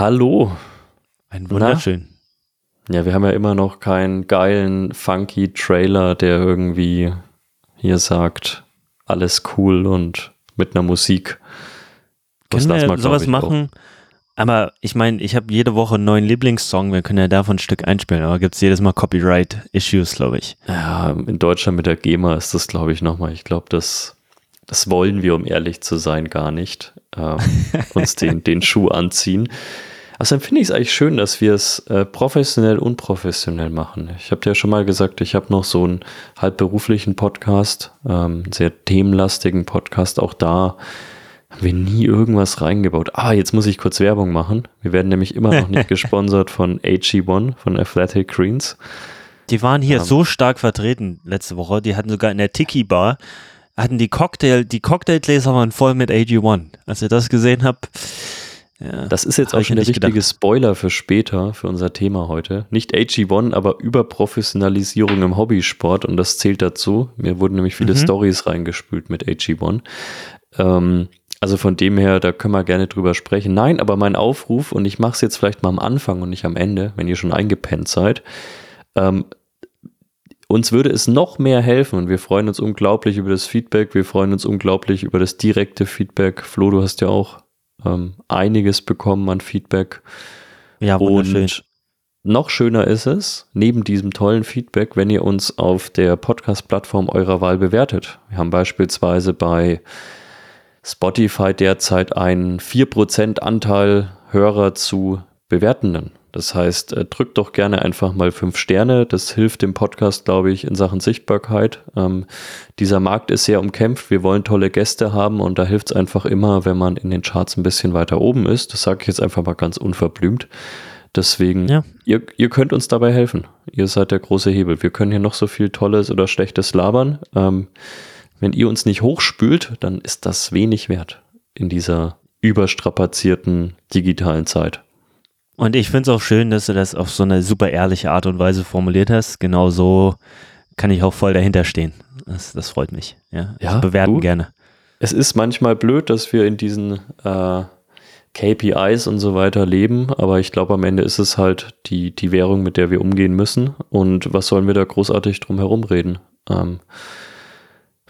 Hallo. Ein wunderschön. Na? Ja, wir haben ja immer noch keinen geilen, funky Trailer, der irgendwie hier sagt, alles cool und mit einer Musik. Das können wir mal, sowas machen? Auch. Aber ich meine, ich habe jede Woche einen neuen Lieblingssong. Wir können ja davon ein Stück einspielen, aber gibt es jedes Mal Copyright-Issues, glaube ich. Ja, in Deutschland mit der GEMA ist das, glaube ich, nochmal. Ich glaube, das, das wollen wir, um ehrlich zu sein, gar nicht. Äh, uns den, den Schuh anziehen. Also dann finde ich es eigentlich schön, dass wir es äh, professionell und unprofessionell machen. Ich habe ja schon mal gesagt, ich habe noch so einen halbberuflichen Podcast, ähm, sehr themenlastigen Podcast. Auch da haben wir nie irgendwas reingebaut. Ah, jetzt muss ich kurz Werbung machen. Wir werden nämlich immer noch nicht gesponsert von AG1, von Athletic Greens. Die waren hier um, ähm. so stark vertreten letzte Woche. Die hatten sogar in der Tiki Bar hatten die Cocktail, die Cocktailgläser waren voll mit AG1. Als ihr das gesehen habt, ja, das ist jetzt auch schon der richtige gedacht. Spoiler für später, für unser Thema heute. Nicht AG1, aber Überprofessionalisierung im Hobbysport und das zählt dazu. Mir wurden nämlich viele mhm. Stories reingespült mit AG1. Ähm, also von dem her, da können wir gerne drüber sprechen. Nein, aber mein Aufruf, und ich mache es jetzt vielleicht mal am Anfang und nicht am Ende, wenn ihr schon eingepennt seid. Ähm, uns würde es noch mehr helfen und wir freuen uns unglaublich über das Feedback. Wir freuen uns unglaublich über das direkte Feedback. Flo, du hast ja auch ähm, einiges bekommen an Feedback. Ja, wunderschön. Und noch schöner ist es, neben diesem tollen Feedback, wenn ihr uns auf der Podcast-Plattform eurer Wahl bewertet. Wir haben beispielsweise bei Spotify derzeit einen 4% Anteil Hörer zu Bewertenden. Das heißt, äh, drückt doch gerne einfach mal fünf Sterne. Das hilft dem Podcast, glaube ich, in Sachen Sichtbarkeit. Ähm, dieser Markt ist sehr umkämpft. Wir wollen tolle Gäste haben und da hilft es einfach immer, wenn man in den Charts ein bisschen weiter oben ist. Das sage ich jetzt einfach mal ganz unverblümt. Deswegen, ja. ihr, ihr könnt uns dabei helfen. Ihr seid der große Hebel. Wir können hier noch so viel Tolles oder Schlechtes labern. Ähm, wenn ihr uns nicht hochspült, dann ist das wenig wert in dieser überstrapazierten digitalen Zeit. Und ich finde es auch schön, dass du das auf so eine super ehrliche Art und Weise formuliert hast. Genau so kann ich auch voll dahinter stehen. Das, das freut mich. Ja, ja bewerten du, gerne. Es ist manchmal blöd, dass wir in diesen äh, KPIs und so weiter leben, aber ich glaube, am Ende ist es halt die, die Währung, mit der wir umgehen müssen. Und was sollen wir da großartig drum herum reden? Ähm,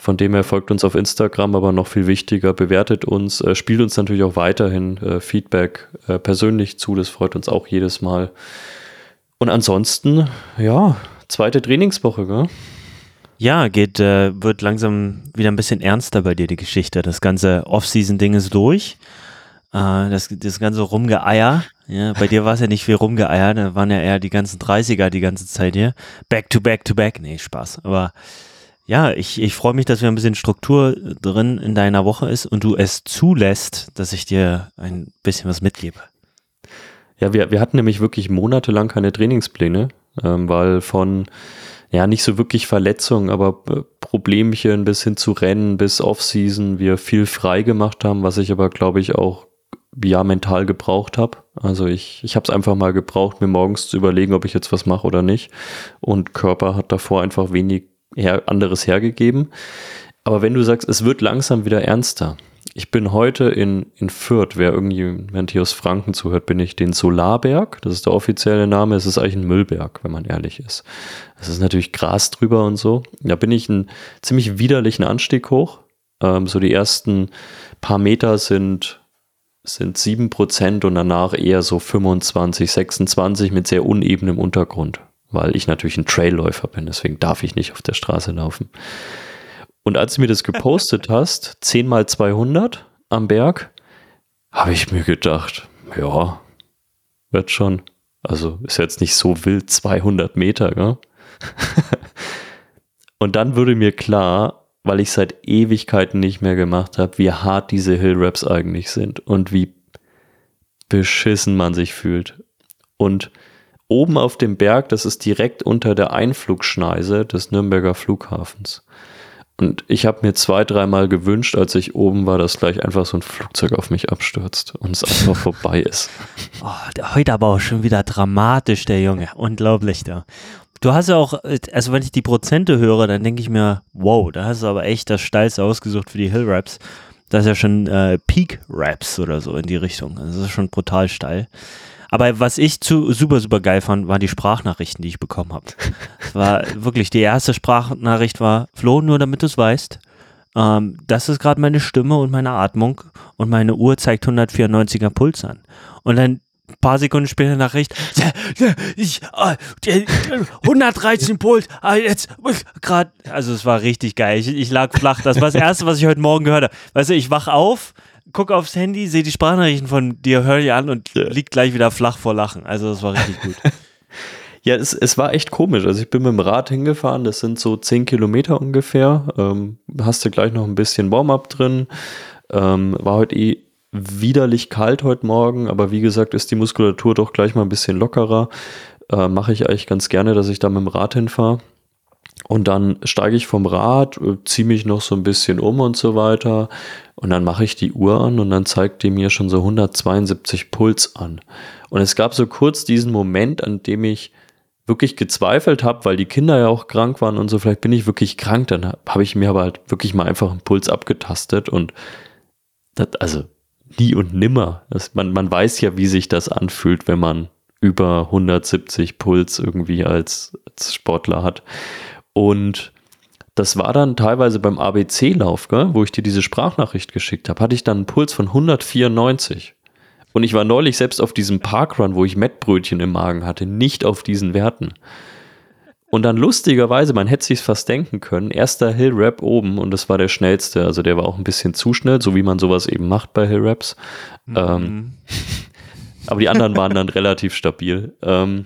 von dem her folgt uns auf Instagram, aber noch viel wichtiger, bewertet uns, äh, spielt uns natürlich auch weiterhin äh, Feedback äh, persönlich zu, das freut uns auch jedes Mal. Und ansonsten, ja, zweite Trainingswoche, gell? Ja, geht, äh, wird langsam wieder ein bisschen ernster bei dir, die Geschichte. Das ganze Off-Season-Ding ist durch. Äh, das, das ganze Rumgeeier. Ja, bei dir war es ja nicht viel Rumgeeier, da waren ja eher die ganzen 30er die ganze Zeit hier. Back to back to back. Nee, Spaß. Aber ja, ich, ich freue mich, dass wir ein bisschen Struktur drin in deiner Woche ist und du es zulässt, dass ich dir ein bisschen was mitgebe. Ja, wir, wir hatten nämlich wirklich monatelang keine Trainingspläne, ähm, weil von, ja, nicht so wirklich Verletzungen, aber äh, Problemchen bis hin zu Rennen, bis Offseason wir viel frei gemacht haben, was ich aber, glaube ich, auch ja mental gebraucht habe. Also ich, ich habe es einfach mal gebraucht, mir morgens zu überlegen, ob ich jetzt was mache oder nicht. Und Körper hat davor einfach wenig her, anderes hergegeben. Aber wenn du sagst, es wird langsam wieder ernster. Ich bin heute in, in Fürth, wer irgendjemand hier aus Franken zuhört, bin ich den Solarberg. Das ist der offizielle Name. Es ist eigentlich ein Müllberg, wenn man ehrlich ist. Es ist natürlich Gras drüber und so. Da bin ich einen ziemlich widerlichen Anstieg hoch. Ähm, so die ersten paar Meter sind, sind 7% und danach eher so 25, 26 mit sehr unebenem Untergrund weil ich natürlich ein Trailläufer bin, deswegen darf ich nicht auf der Straße laufen. Und als du mir das gepostet hast, 10 mal 200 am Berg, habe ich mir gedacht, ja, wird schon. Also ist jetzt nicht so wild 200 Meter, gell? Und dann wurde mir klar, weil ich seit Ewigkeiten nicht mehr gemacht habe, wie hart diese Hill Raps eigentlich sind und wie beschissen man sich fühlt. Und oben auf dem Berg, das ist direkt unter der Einflugschneise des Nürnberger Flughafens. Und ich habe mir zwei, dreimal gewünscht, als ich oben war, dass gleich einfach so ein Flugzeug auf mich abstürzt und es einfach vorbei ist. Oh, heute aber auch schon wieder dramatisch, der Junge. Unglaublich da. Du hast ja auch, also wenn ich die Prozente höre, dann denke ich mir, wow, da hast du aber echt das Steilste ausgesucht für die Hill Raps. Das ist ja schon äh, Peak-Raps oder so in die Richtung. Also das ist schon brutal steil. Aber was ich zu super, super geil fand, waren die Sprachnachrichten, die ich bekommen habe. war wirklich, die erste Sprachnachricht war, Flo, nur damit du es weißt, ähm, das ist gerade meine Stimme und meine Atmung und meine Uhr zeigt 194er Puls an. Und dann ein paar Sekunden später Nachricht, ich, äh, 113 Puls, äh, jetzt gerade, also es war richtig geil. Ich, ich, lag flach. Das war das Erste, was ich heute Morgen gehört habe. Weißt du, ich wach auf, gucke aufs Handy, sehe die Sprachnachrichten von dir, höre die an und liegt gleich wieder flach vor Lachen. Also das war richtig gut. Ja, es, es war echt komisch. Also ich bin mit dem Rad hingefahren, das sind so 10 Kilometer ungefähr. Ähm, hast du gleich noch ein bisschen Warm-up drin. Ähm, war heute eh widerlich kalt heute Morgen, aber wie gesagt, ist die Muskulatur doch gleich mal ein bisschen lockerer. Äh, Mache ich eigentlich ganz gerne, dass ich da mit dem Rad hinfahre. Und dann steige ich vom Rad, äh, ziehe mich noch so ein bisschen um und so weiter. Und dann mache ich die Uhr an und dann zeigt die mir schon so 172 Puls an. Und es gab so kurz diesen Moment, an dem ich wirklich gezweifelt habe, weil die Kinder ja auch krank waren und so, vielleicht bin ich wirklich krank, dann habe ich mir aber halt wirklich mal einfach einen Puls abgetastet und das, also nie und nimmer. Das, man, man weiß ja, wie sich das anfühlt, wenn man über 170 Puls irgendwie als, als Sportler hat. Und das war dann teilweise beim ABC-Lauf, wo ich dir diese Sprachnachricht geschickt habe, hatte ich dann einen Puls von 194. Und ich war neulich selbst auf diesem Parkrun, wo ich Mettbrötchen im Magen hatte, nicht auf diesen Werten. Und dann lustigerweise, man hätte sich fast denken können, erster Hill Rap oben und das war der schnellste. Also der war auch ein bisschen zu schnell, so wie man sowas eben macht bei Hill Raps. Mhm. Ähm, aber die anderen waren dann relativ stabil. Ähm,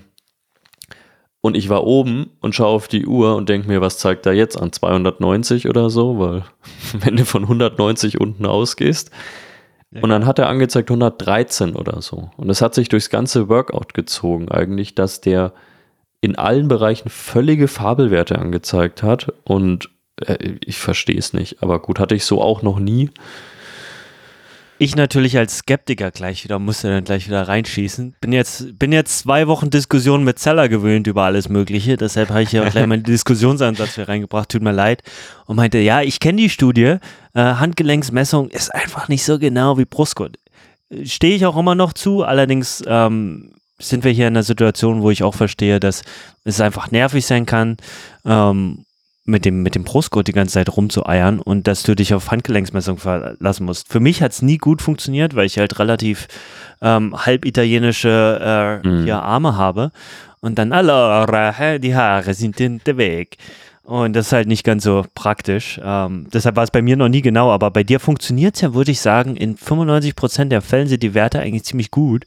und ich war oben und schaue auf die Uhr und denke mir, was zeigt da jetzt an? 290 oder so, weil wenn du von 190 unten ausgehst. Und dann hat er angezeigt 113 oder so. Und das hat sich durchs ganze Workout gezogen eigentlich, dass der in allen Bereichen völlige Fabelwerte angezeigt hat. Und äh, ich verstehe es nicht. Aber gut, hatte ich so auch noch nie. Ich natürlich als Skeptiker gleich wieder, musste dann gleich wieder reinschießen. Bin jetzt, bin jetzt zwei Wochen Diskussion mit Zeller gewöhnt über alles Mögliche. Deshalb habe ich ja auch gleich meinen Diskussionsansatz hier reingebracht. Tut mir leid. Und meinte, ja, ich kenne die Studie. Äh, Handgelenksmessung ist einfach nicht so genau wie Brustgurt. Stehe ich auch immer noch zu. Allerdings ähm, sind wir hier in einer Situation, wo ich auch verstehe, dass es einfach nervig sein kann. Ähm, mit dem, mit dem Brustgurt die ganze Zeit rumzueiern und dass du dich auf Handgelenksmessung verlassen musst. Für mich hat es nie gut funktioniert, weil ich halt relativ ähm, halb italienische äh, mhm. Arme habe. Und dann, allora, die Haare sind in der Weg. Und das ist halt nicht ganz so praktisch. Ähm, deshalb war es bei mir noch nie genau, aber bei dir funktioniert es ja, würde ich sagen, in 95% der Fällen sind die Werte eigentlich ziemlich gut.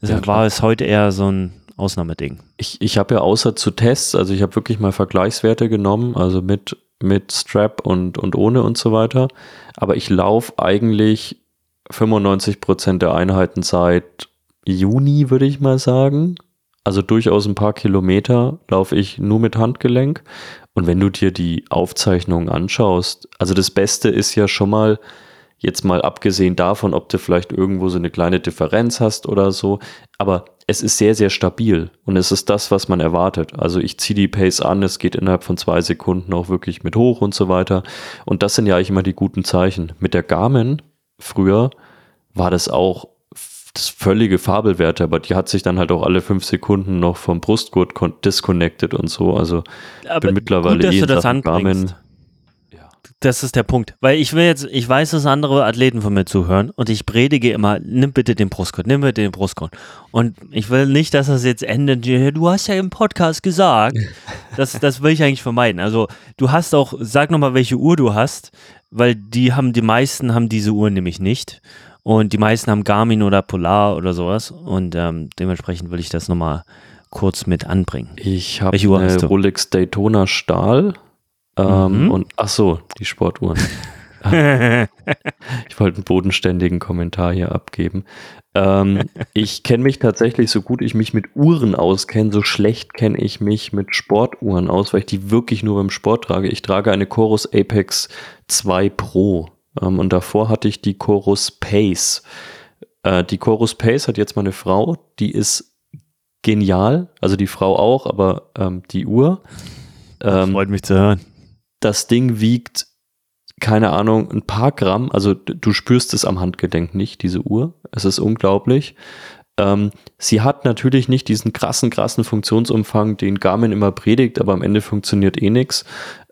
Deshalb ja, war es heute eher so ein Ausnahmeding. Ich, ich habe ja außer zu Tests, also ich habe wirklich mal Vergleichswerte genommen, also mit, mit Strap und, und ohne und so weiter. Aber ich laufe eigentlich 95 Prozent der Einheiten seit Juni, würde ich mal sagen. Also durchaus ein paar Kilometer laufe ich nur mit Handgelenk. Und wenn du dir die Aufzeichnungen anschaust, also das Beste ist ja schon mal, Jetzt mal abgesehen davon, ob du vielleicht irgendwo so eine kleine Differenz hast oder so. Aber es ist sehr, sehr stabil und es ist das, was man erwartet. Also ich ziehe die Pace an, es geht innerhalb von zwei Sekunden auch wirklich mit hoch und so weiter. Und das sind ja eigentlich immer die guten Zeichen. Mit der Garmin früher war das auch das völlige Fabelwerte, aber die hat sich dann halt auch alle fünf Sekunden noch vom Brustgurt disconnected und so. Also aber bin mittlerweile gut, du das Garmin das ist der Punkt. Weil ich will jetzt, ich weiß, dass andere Athleten von mir zuhören und ich predige immer, nimm bitte den Brustgurt, nimm bitte den Brustgurt. Und ich will nicht, dass das jetzt endet, du hast ja im Podcast gesagt. Das, das will ich eigentlich vermeiden. Also du hast auch, sag nochmal, welche Uhr du hast, weil die haben, die meisten haben diese Uhr nämlich nicht. Und die meisten haben Garmin oder Polar oder sowas. Und ähm, dementsprechend will ich das nochmal kurz mit anbringen. Ich habe eine Rolex Daytona Stahl ähm, mhm. Und ach so, die Sportuhren. ich wollte einen bodenständigen Kommentar hier abgeben. Ähm, ich kenne mich tatsächlich so gut ich mich mit Uhren auskenne, so schlecht kenne ich mich mit Sportuhren aus, weil ich die wirklich nur beim Sport trage. Ich trage eine Chorus Apex 2 Pro ähm, und davor hatte ich die Chorus Pace. Äh, die Chorus Pace hat jetzt meine Frau, die ist genial, also die Frau auch, aber ähm, die Uhr. Ähm, freut mich zu hören das Ding wiegt keine Ahnung, ein paar Gramm, also du spürst es am Handgelenk nicht, diese Uhr. Es ist unglaublich. Ähm, sie hat natürlich nicht diesen krassen, krassen Funktionsumfang, den Garmin immer predigt, aber am Ende funktioniert eh nichts.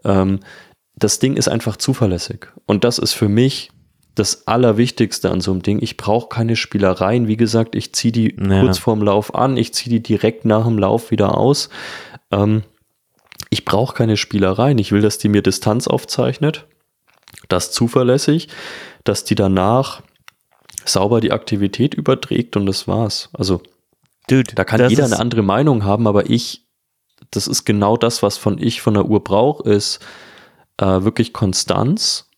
Ähm, das Ding ist einfach zuverlässig. Und das ist für mich das Allerwichtigste an so einem Ding. Ich brauche keine Spielereien. Wie gesagt, ich ziehe die ja. kurz vorm Lauf an, ich ziehe die direkt nach dem Lauf wieder aus. Ähm, ich brauche keine Spielereien. Ich will, dass die mir Distanz aufzeichnet. Das zuverlässig, dass die danach sauber die Aktivität überträgt und das war's. Also, Dude, da kann jeder eine andere Meinung haben, aber ich, das ist genau das, was von ich von der Uhr brauche, ist äh, wirklich Konstanz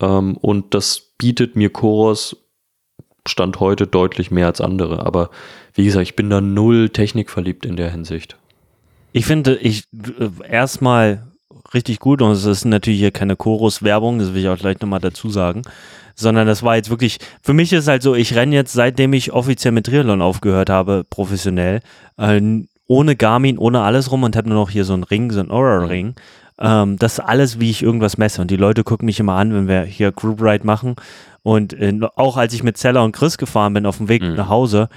ähm, und das bietet mir Chorus Stand heute deutlich mehr als andere. Aber wie gesagt, ich bin da null technikverliebt in der Hinsicht. Ich finde, ich äh, erstmal richtig gut und es ist natürlich hier keine Chorus-Werbung, das will ich auch gleich nochmal dazu sagen sondern das war jetzt wirklich, für mich ist halt so, ich renne jetzt, seitdem ich offiziell mit Triathlon aufgehört habe, professionell, äh, ohne Garmin, ohne alles rum und habe nur noch hier so einen Ring, so einen Aura-Ring. Ähm, das ist alles, wie ich irgendwas messe. Und die Leute gucken mich immer an, wenn wir hier Group Ride machen. Und äh, auch als ich mit Zeller und Chris gefahren bin auf dem Weg mhm. nach Hause,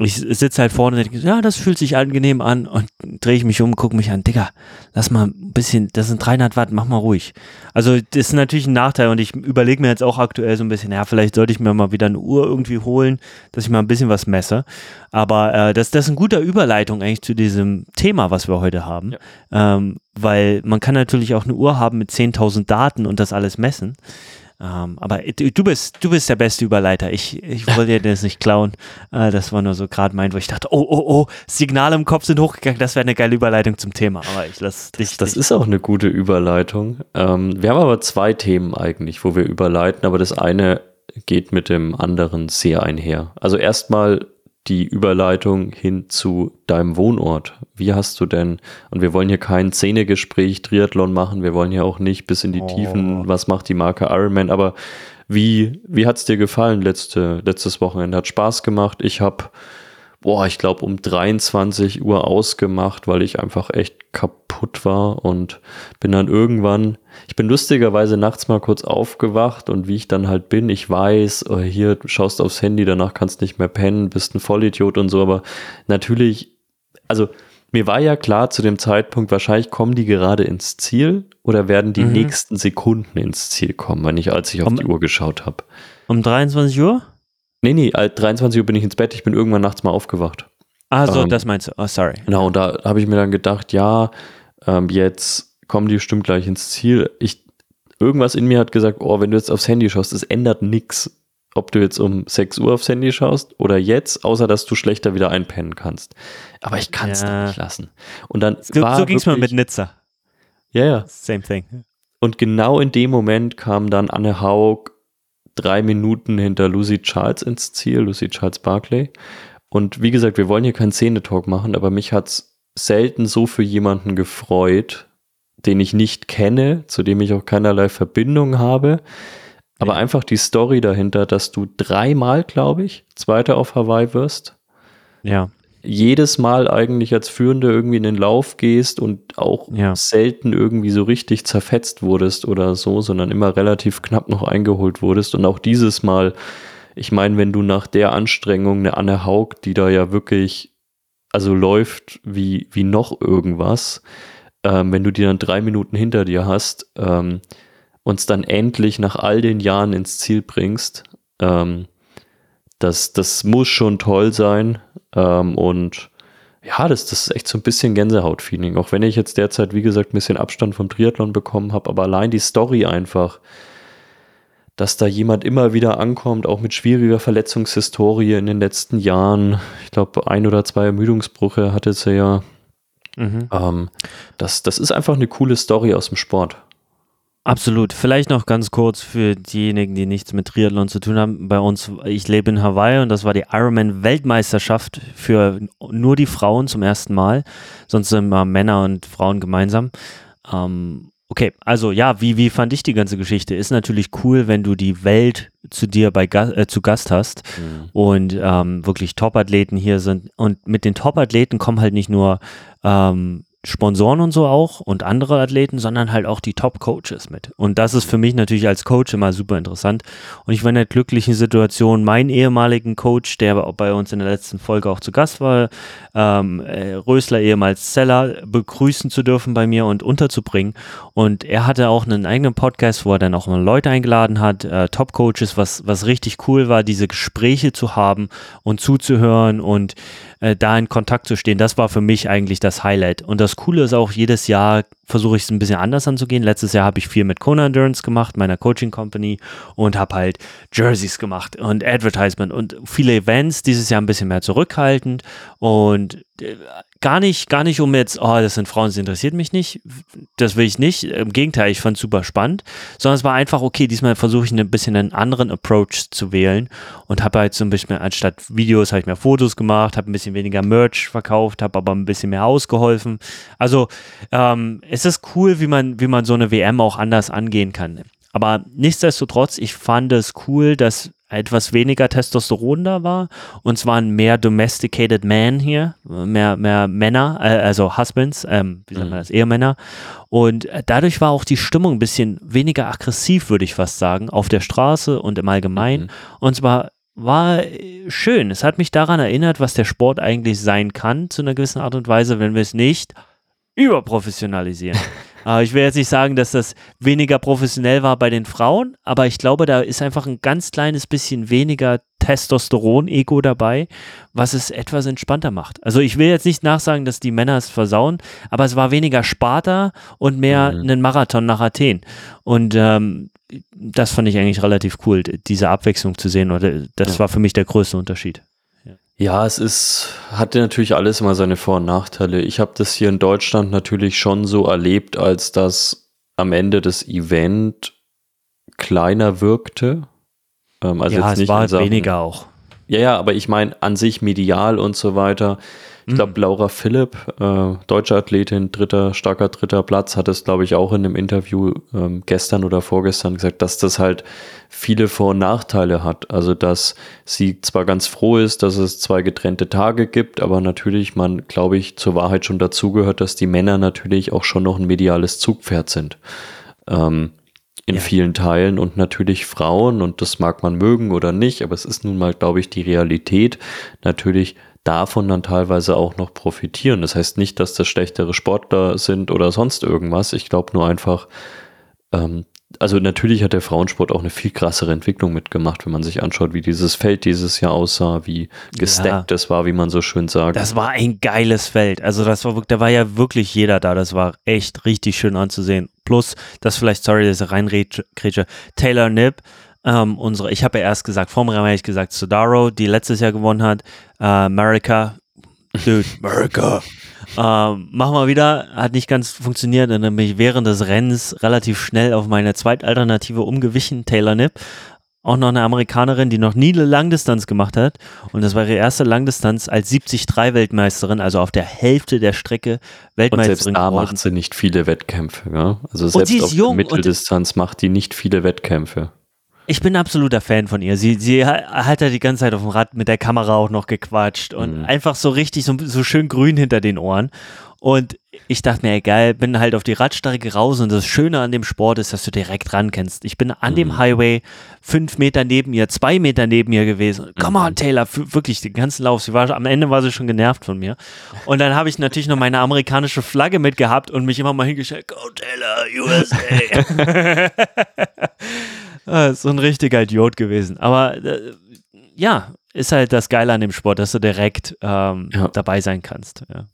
ich sitze halt vorne und denke, ja, das fühlt sich angenehm an und drehe ich mich um, gucke mich an, Digga, lass mal ein bisschen, das sind 300 Watt, mach mal ruhig. Also das ist natürlich ein Nachteil und ich überlege mir jetzt auch aktuell so ein bisschen, ja, vielleicht sollte ich mir mal wieder eine Uhr irgendwie holen, dass ich mal ein bisschen was messe. Aber äh, das, das ist eine gute Überleitung eigentlich zu diesem Thema, was wir heute haben, ja. ähm, weil man kann natürlich auch eine Uhr haben mit 10.000 Daten und das alles messen. Ähm, aber du bist, du bist der beste Überleiter. Ich, ich wollte dir das nicht klauen. Äh, das war nur so gerade mein, wo ich dachte, oh, oh, oh, Signale im Kopf sind hochgegangen. Das wäre eine geile Überleitung zum Thema. Aber ich lasse dich. Das, das ist auch eine gute Überleitung. Ähm, wir haben aber zwei Themen eigentlich, wo wir überleiten, aber das eine geht mit dem anderen sehr einher. Also erstmal die Überleitung hin zu deinem Wohnort. Wie hast du denn, und wir wollen hier kein Szenegespräch Triathlon machen, wir wollen hier auch nicht bis in die oh. Tiefen, was macht die Marke Ironman, aber wie, wie hat es dir gefallen letzte, letztes Wochenende? Hat Spaß gemacht. Ich habe boah, ich glaube, um 23 Uhr ausgemacht, weil ich einfach echt kaputt war und bin dann irgendwann, ich bin lustigerweise nachts mal kurz aufgewacht und wie ich dann halt bin, ich weiß, oh, hier, du schaust aufs Handy, danach kannst nicht mehr pennen, bist ein Vollidiot und so, aber natürlich, also mir war ja klar zu dem Zeitpunkt, wahrscheinlich kommen die gerade ins Ziel oder werden die mhm. nächsten Sekunden ins Ziel kommen, wenn ich, als ich auf um, die Uhr geschaut habe. Um 23 Uhr? Nee, nee, 23 Uhr bin ich ins Bett, ich bin irgendwann nachts mal aufgewacht. Ah, so, ähm, das meinst du. Oh, sorry. Genau, und da habe ich mir dann gedacht, ja, ähm, jetzt kommen die bestimmt gleich ins Ziel. Ich, irgendwas in mir hat gesagt, oh, wenn du jetzt aufs Handy schaust, es ändert nichts, ob du jetzt um 6 Uhr aufs Handy schaust oder jetzt, außer dass du schlechter wieder einpennen kannst. Aber ich kann es ja. nicht lassen. Und dann so, so ging es mal mit Nizza. Ja, ja. Same thing. Und genau in dem Moment kam dann Anne Haug drei Minuten hinter Lucy Charles ins Ziel, Lucy Charles Barclay. Und wie gesagt, wir wollen hier keinen Szene-Talk machen, aber mich hat es selten so für jemanden gefreut, den ich nicht kenne, zu dem ich auch keinerlei Verbindung habe. Aber ja. einfach die Story dahinter, dass du dreimal, glaube ich, Zweiter auf Hawaii wirst. Ja jedes Mal eigentlich als Führende irgendwie in den Lauf gehst und auch ja. selten irgendwie so richtig zerfetzt wurdest oder so, sondern immer relativ knapp noch eingeholt wurdest. Und auch dieses Mal, ich meine, wenn du nach der Anstrengung eine Anne Haug, die da ja wirklich, also läuft wie, wie noch irgendwas, ähm, wenn du die dann drei Minuten hinter dir hast, ähm, uns dann endlich nach all den Jahren ins Ziel bringst, ähm, das, das muss schon toll sein. Ähm, und ja, das, das ist echt so ein bisschen Gänsehaut-Feeling. Auch wenn ich jetzt derzeit, wie gesagt, ein bisschen Abstand vom Triathlon bekommen habe, aber allein die Story einfach, dass da jemand immer wieder ankommt, auch mit schwieriger Verletzungshistorie in den letzten Jahren. Ich glaube, ein oder zwei Ermüdungsbrüche hatte sie ja. Mhm. Ähm, das, das ist einfach eine coole Story aus dem Sport. Absolut. Vielleicht noch ganz kurz für diejenigen, die nichts mit Triathlon zu tun haben. Bei uns, ich lebe in Hawaii und das war die Ironman-Weltmeisterschaft für nur die Frauen zum ersten Mal. Sonst immer Männer und Frauen gemeinsam. Ähm, okay, also ja, wie, wie fand ich die ganze Geschichte? Ist natürlich cool, wenn du die Welt zu dir bei äh, zu Gast hast mhm. und ähm, wirklich Top-Athleten hier sind. Und mit den Top-Athleten kommen halt nicht nur ähm, Sponsoren und so auch und andere Athleten, sondern halt auch die Top-Coaches mit. Und das ist für mich natürlich als Coach immer super interessant. Und ich war in der glücklichen Situation, meinen ehemaligen Coach, der bei uns in der letzten Folge auch zu Gast war, ähm, äh, Rösler ehemals Zeller, begrüßen zu dürfen bei mir und unterzubringen. Und er hatte auch einen eigenen Podcast, wo er dann auch mal Leute eingeladen hat, äh, Top-Coaches, was, was richtig cool war, diese Gespräche zu haben und zuzuhören und äh, da in Kontakt zu stehen, das war für mich eigentlich das Highlight. Und das Coole ist auch, jedes Jahr versuche ich es ein bisschen anders anzugehen. Letztes Jahr habe ich viel mit Kona Endurance gemacht, meiner Coaching Company, und habe halt Jerseys gemacht und Advertisement und viele Events. Dieses Jahr ein bisschen mehr zurückhaltend und äh, gar nicht, gar nicht um jetzt, oh, das sind Frauen, das interessiert mich nicht. Das will ich nicht. Im Gegenteil, ich fand es super spannend, sondern es war einfach, okay, diesmal versuche ich ein bisschen einen anderen Approach zu wählen und habe halt so ein bisschen, anstatt Videos, habe ich mehr Fotos gemacht, habe ein bisschen weniger Merch verkauft, habe aber ein bisschen mehr ausgeholfen. Also ähm, es ist cool, wie man, wie man so eine WM auch anders angehen kann. Aber nichtsdestotrotz, ich fand es cool, dass etwas weniger Testosteron da war und zwar ein mehr domesticated man hier, mehr, mehr Männer, äh, also Husbands, ähm, wie sagt man mhm. das, Ehemänner. Und dadurch war auch die Stimmung ein bisschen weniger aggressiv, würde ich fast sagen, auf der Straße und im Allgemeinen. Mhm. Und zwar war schön. Es hat mich daran erinnert, was der Sport eigentlich sein kann, zu einer gewissen Art und Weise, wenn wir es nicht überprofessionalisieren. äh, ich will jetzt nicht sagen, dass das weniger professionell war bei den Frauen, aber ich glaube, da ist einfach ein ganz kleines bisschen weniger Testosteron-Ego dabei, was es etwas entspannter macht. Also ich will jetzt nicht nachsagen, dass die Männer es versauen, aber es war weniger Sparta und mehr mhm. einen Marathon nach Athen. Und ähm, das fand ich eigentlich relativ cool, diese Abwechslung zu sehen. Das war für mich der größte Unterschied. Ja, es ist, hatte natürlich alles immer seine Vor- und Nachteile. Ich habe das hier in Deutschland natürlich schon so erlebt, als dass am Ende das Event kleiner wirkte. Ähm, also ja, jetzt es war halt weniger auch. Ja, ja, aber ich meine an sich medial und so weiter. Ich glaube, mhm. Laura Philipp, äh, deutsche Athletin, dritter, starker dritter Platz, hat es, glaube ich, auch in einem Interview ähm, gestern oder vorgestern gesagt, dass das halt viele Vor- und Nachteile hat. Also, dass sie zwar ganz froh ist, dass es zwei getrennte Tage gibt, aber natürlich man, glaube ich, zur Wahrheit schon dazugehört, dass die Männer natürlich auch schon noch ein mediales Zugpferd sind. Ähm, in ja. vielen Teilen und natürlich Frauen und das mag man mögen oder nicht, aber es ist nun mal, glaube ich, die Realität natürlich davon dann teilweise auch noch profitieren. Das heißt nicht, dass das schlechtere Sportler sind oder sonst irgendwas. Ich glaube nur einfach, ähm, also natürlich hat der Frauensport auch eine viel krassere Entwicklung mitgemacht, wenn man sich anschaut, wie dieses Feld dieses Jahr aussah, wie gestackt es war, wie man so schön sagt. Das war ein geiles Feld. Also das war da war ja wirklich jeder da. Das war echt richtig schön anzusehen. Plus, das vielleicht, sorry, das ist rein Taylor Nipp ähm, unsere, ich habe ja erst gesagt, vorm Rennen habe ich gesagt, Sodaro, die letztes Jahr gewonnen hat, äh, America, dude, America. Ähm, machen wir wieder, hat nicht ganz funktioniert. Und dann bin ich während des Rennens relativ schnell auf meine Zweitalternative umgewichen, Taylor Nipp. Auch noch eine Amerikanerin, die noch nie eine Langdistanz gemacht hat. Und das war ihre erste Langdistanz als 73-Weltmeisterin, also auf der Hälfte der Strecke Weltmeisterin. Und selbst da macht sie nicht viele Wettkämpfe. Ja? Also selbst auf jung Mitteldistanz macht die nicht viele Wettkämpfe. Ich bin absoluter Fan von ihr. Sie, sie hat ja die ganze Zeit auf dem Rad mit der Kamera auch noch gequatscht und mhm. einfach so richtig so, so schön grün hinter den Ohren. Und ich dachte mir, egal, bin halt auf die Radstrecke raus und das Schöne an dem Sport ist, dass du direkt ran kennst. Ich bin an mhm. dem Highway fünf Meter neben ihr, zwei Meter neben ihr gewesen. Come on, mhm. Taylor, wirklich den ganzen Lauf. Sie war, am Ende war sie schon genervt von mir. Und dann habe ich natürlich noch meine amerikanische Flagge mitgehabt und mich immer mal hingestellt, go Taylor, USA. Ah, so ein richtiger Idiot gewesen. Aber äh, ja, ist halt das Geile an dem Sport, dass du direkt ähm, ja. dabei sein kannst. Ja.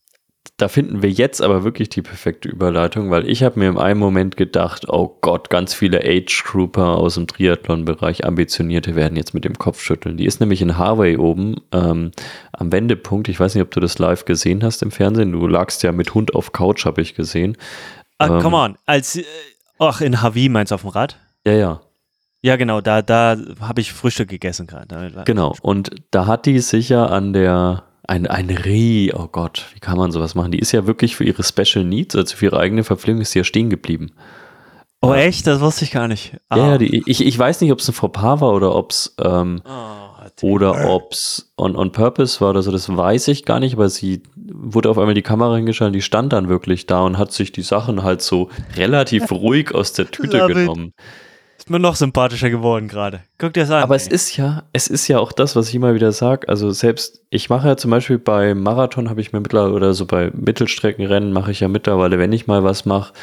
Da finden wir jetzt aber wirklich die perfekte Überleitung, weil ich habe mir im einen Moment gedacht, oh Gott, ganz viele Age-Grouper aus dem Triathlon-Bereich, Ambitionierte werden jetzt mit dem Kopf schütteln. Die ist nämlich in Harvey oben ähm, am Wendepunkt. Ich weiß nicht, ob du das live gesehen hast im Fernsehen. Du lagst ja mit Hund auf Couch, habe ich gesehen. Ah, ähm, come on. Als, äh, ach, in Havi meinst du auf dem Rad? Ja, ja. Ja, genau, da, da habe ich Frühstück gegessen gerade. Genau, und da hat die sicher an der, ein, ein Reh, oh Gott, wie kann man sowas machen? Die ist ja wirklich für ihre Special Needs, also für ihre eigene Verpflegung, ist sie ja stehen geblieben. Oh, echt? Das wusste ich gar nicht. Ah. Ja, die, ich, ich weiß nicht, ob es ein Fauxpas war oder ob es. Ähm, oh, oder ob es on, on Purpose war oder so, das weiß ich gar nicht, aber sie wurde auf einmal die Kamera hingeschaltet, die stand dann wirklich da und hat sich die Sachen halt so relativ ruhig aus der Tüte Love it. Ist mir noch sympathischer geworden gerade. Guck dir das an. Aber es ey. ist ja, es ist ja auch das, was ich immer wieder sage. Also selbst, ich mache ja zum Beispiel bei Marathon habe ich mir mittlerweile oder so bei Mittelstreckenrennen mache ich ja mittlerweile, wenn ich mal was mache,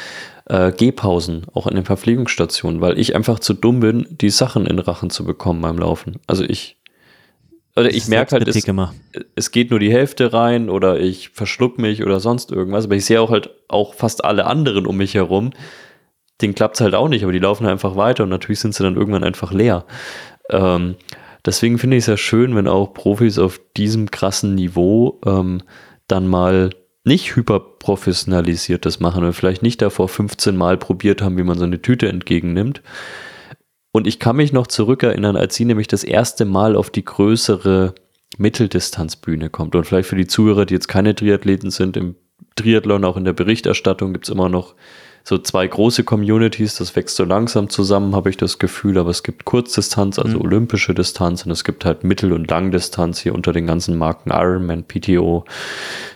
äh, Gehpausen, auch an den Verpflegungsstationen, weil ich einfach zu dumm bin, die Sachen in Rachen zu bekommen beim Laufen. Also ich, oder ich merke halt, es, es geht nur die Hälfte rein oder ich verschluck mich oder sonst irgendwas, aber ich sehe auch halt auch fast alle anderen um mich herum. Denen klappt es halt auch nicht, aber die laufen einfach weiter und natürlich sind sie dann irgendwann einfach leer. Ähm, deswegen finde ich es ja schön, wenn auch Profis auf diesem krassen Niveau ähm, dann mal nicht hyperprofessionalisiert das machen und vielleicht nicht davor 15 Mal probiert haben, wie man so eine Tüte entgegennimmt. Und ich kann mich noch zurückerinnern, als sie nämlich das erste Mal auf die größere Mitteldistanzbühne kommt. Und vielleicht für die Zuhörer, die jetzt keine Triathleten sind, im Triathlon, auch in der Berichterstattung gibt es immer noch so zwei große Communities, das wächst so langsam zusammen, habe ich das Gefühl, aber es gibt Kurzdistanz, also Mhm. olympische Distanz und es gibt halt Mittel- und Langdistanz hier unter den ganzen Marken Ironman, PTO,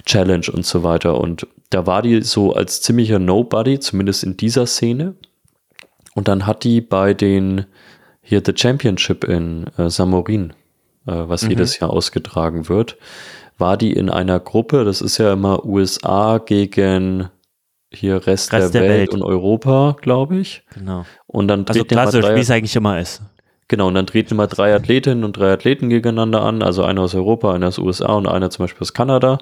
Challenge und so weiter. Und da war die so als ziemlicher Nobody, zumindest in dieser Szene. Und dann hat die bei den hier The Championship in äh, Samorin, äh, was Mhm. jedes Jahr ausgetragen wird, war die in einer Gruppe, das ist ja immer USA gegen hier Rest, Rest der, der Welt, Welt. und Europa, glaube ich. Genau. Und dann Also treten immer klassisch, drei- wie es eigentlich immer ist. Genau, und dann treten immer drei Athletinnen und drei Athleten gegeneinander an, also einer aus Europa, einer aus USA und einer zum Beispiel aus Kanada.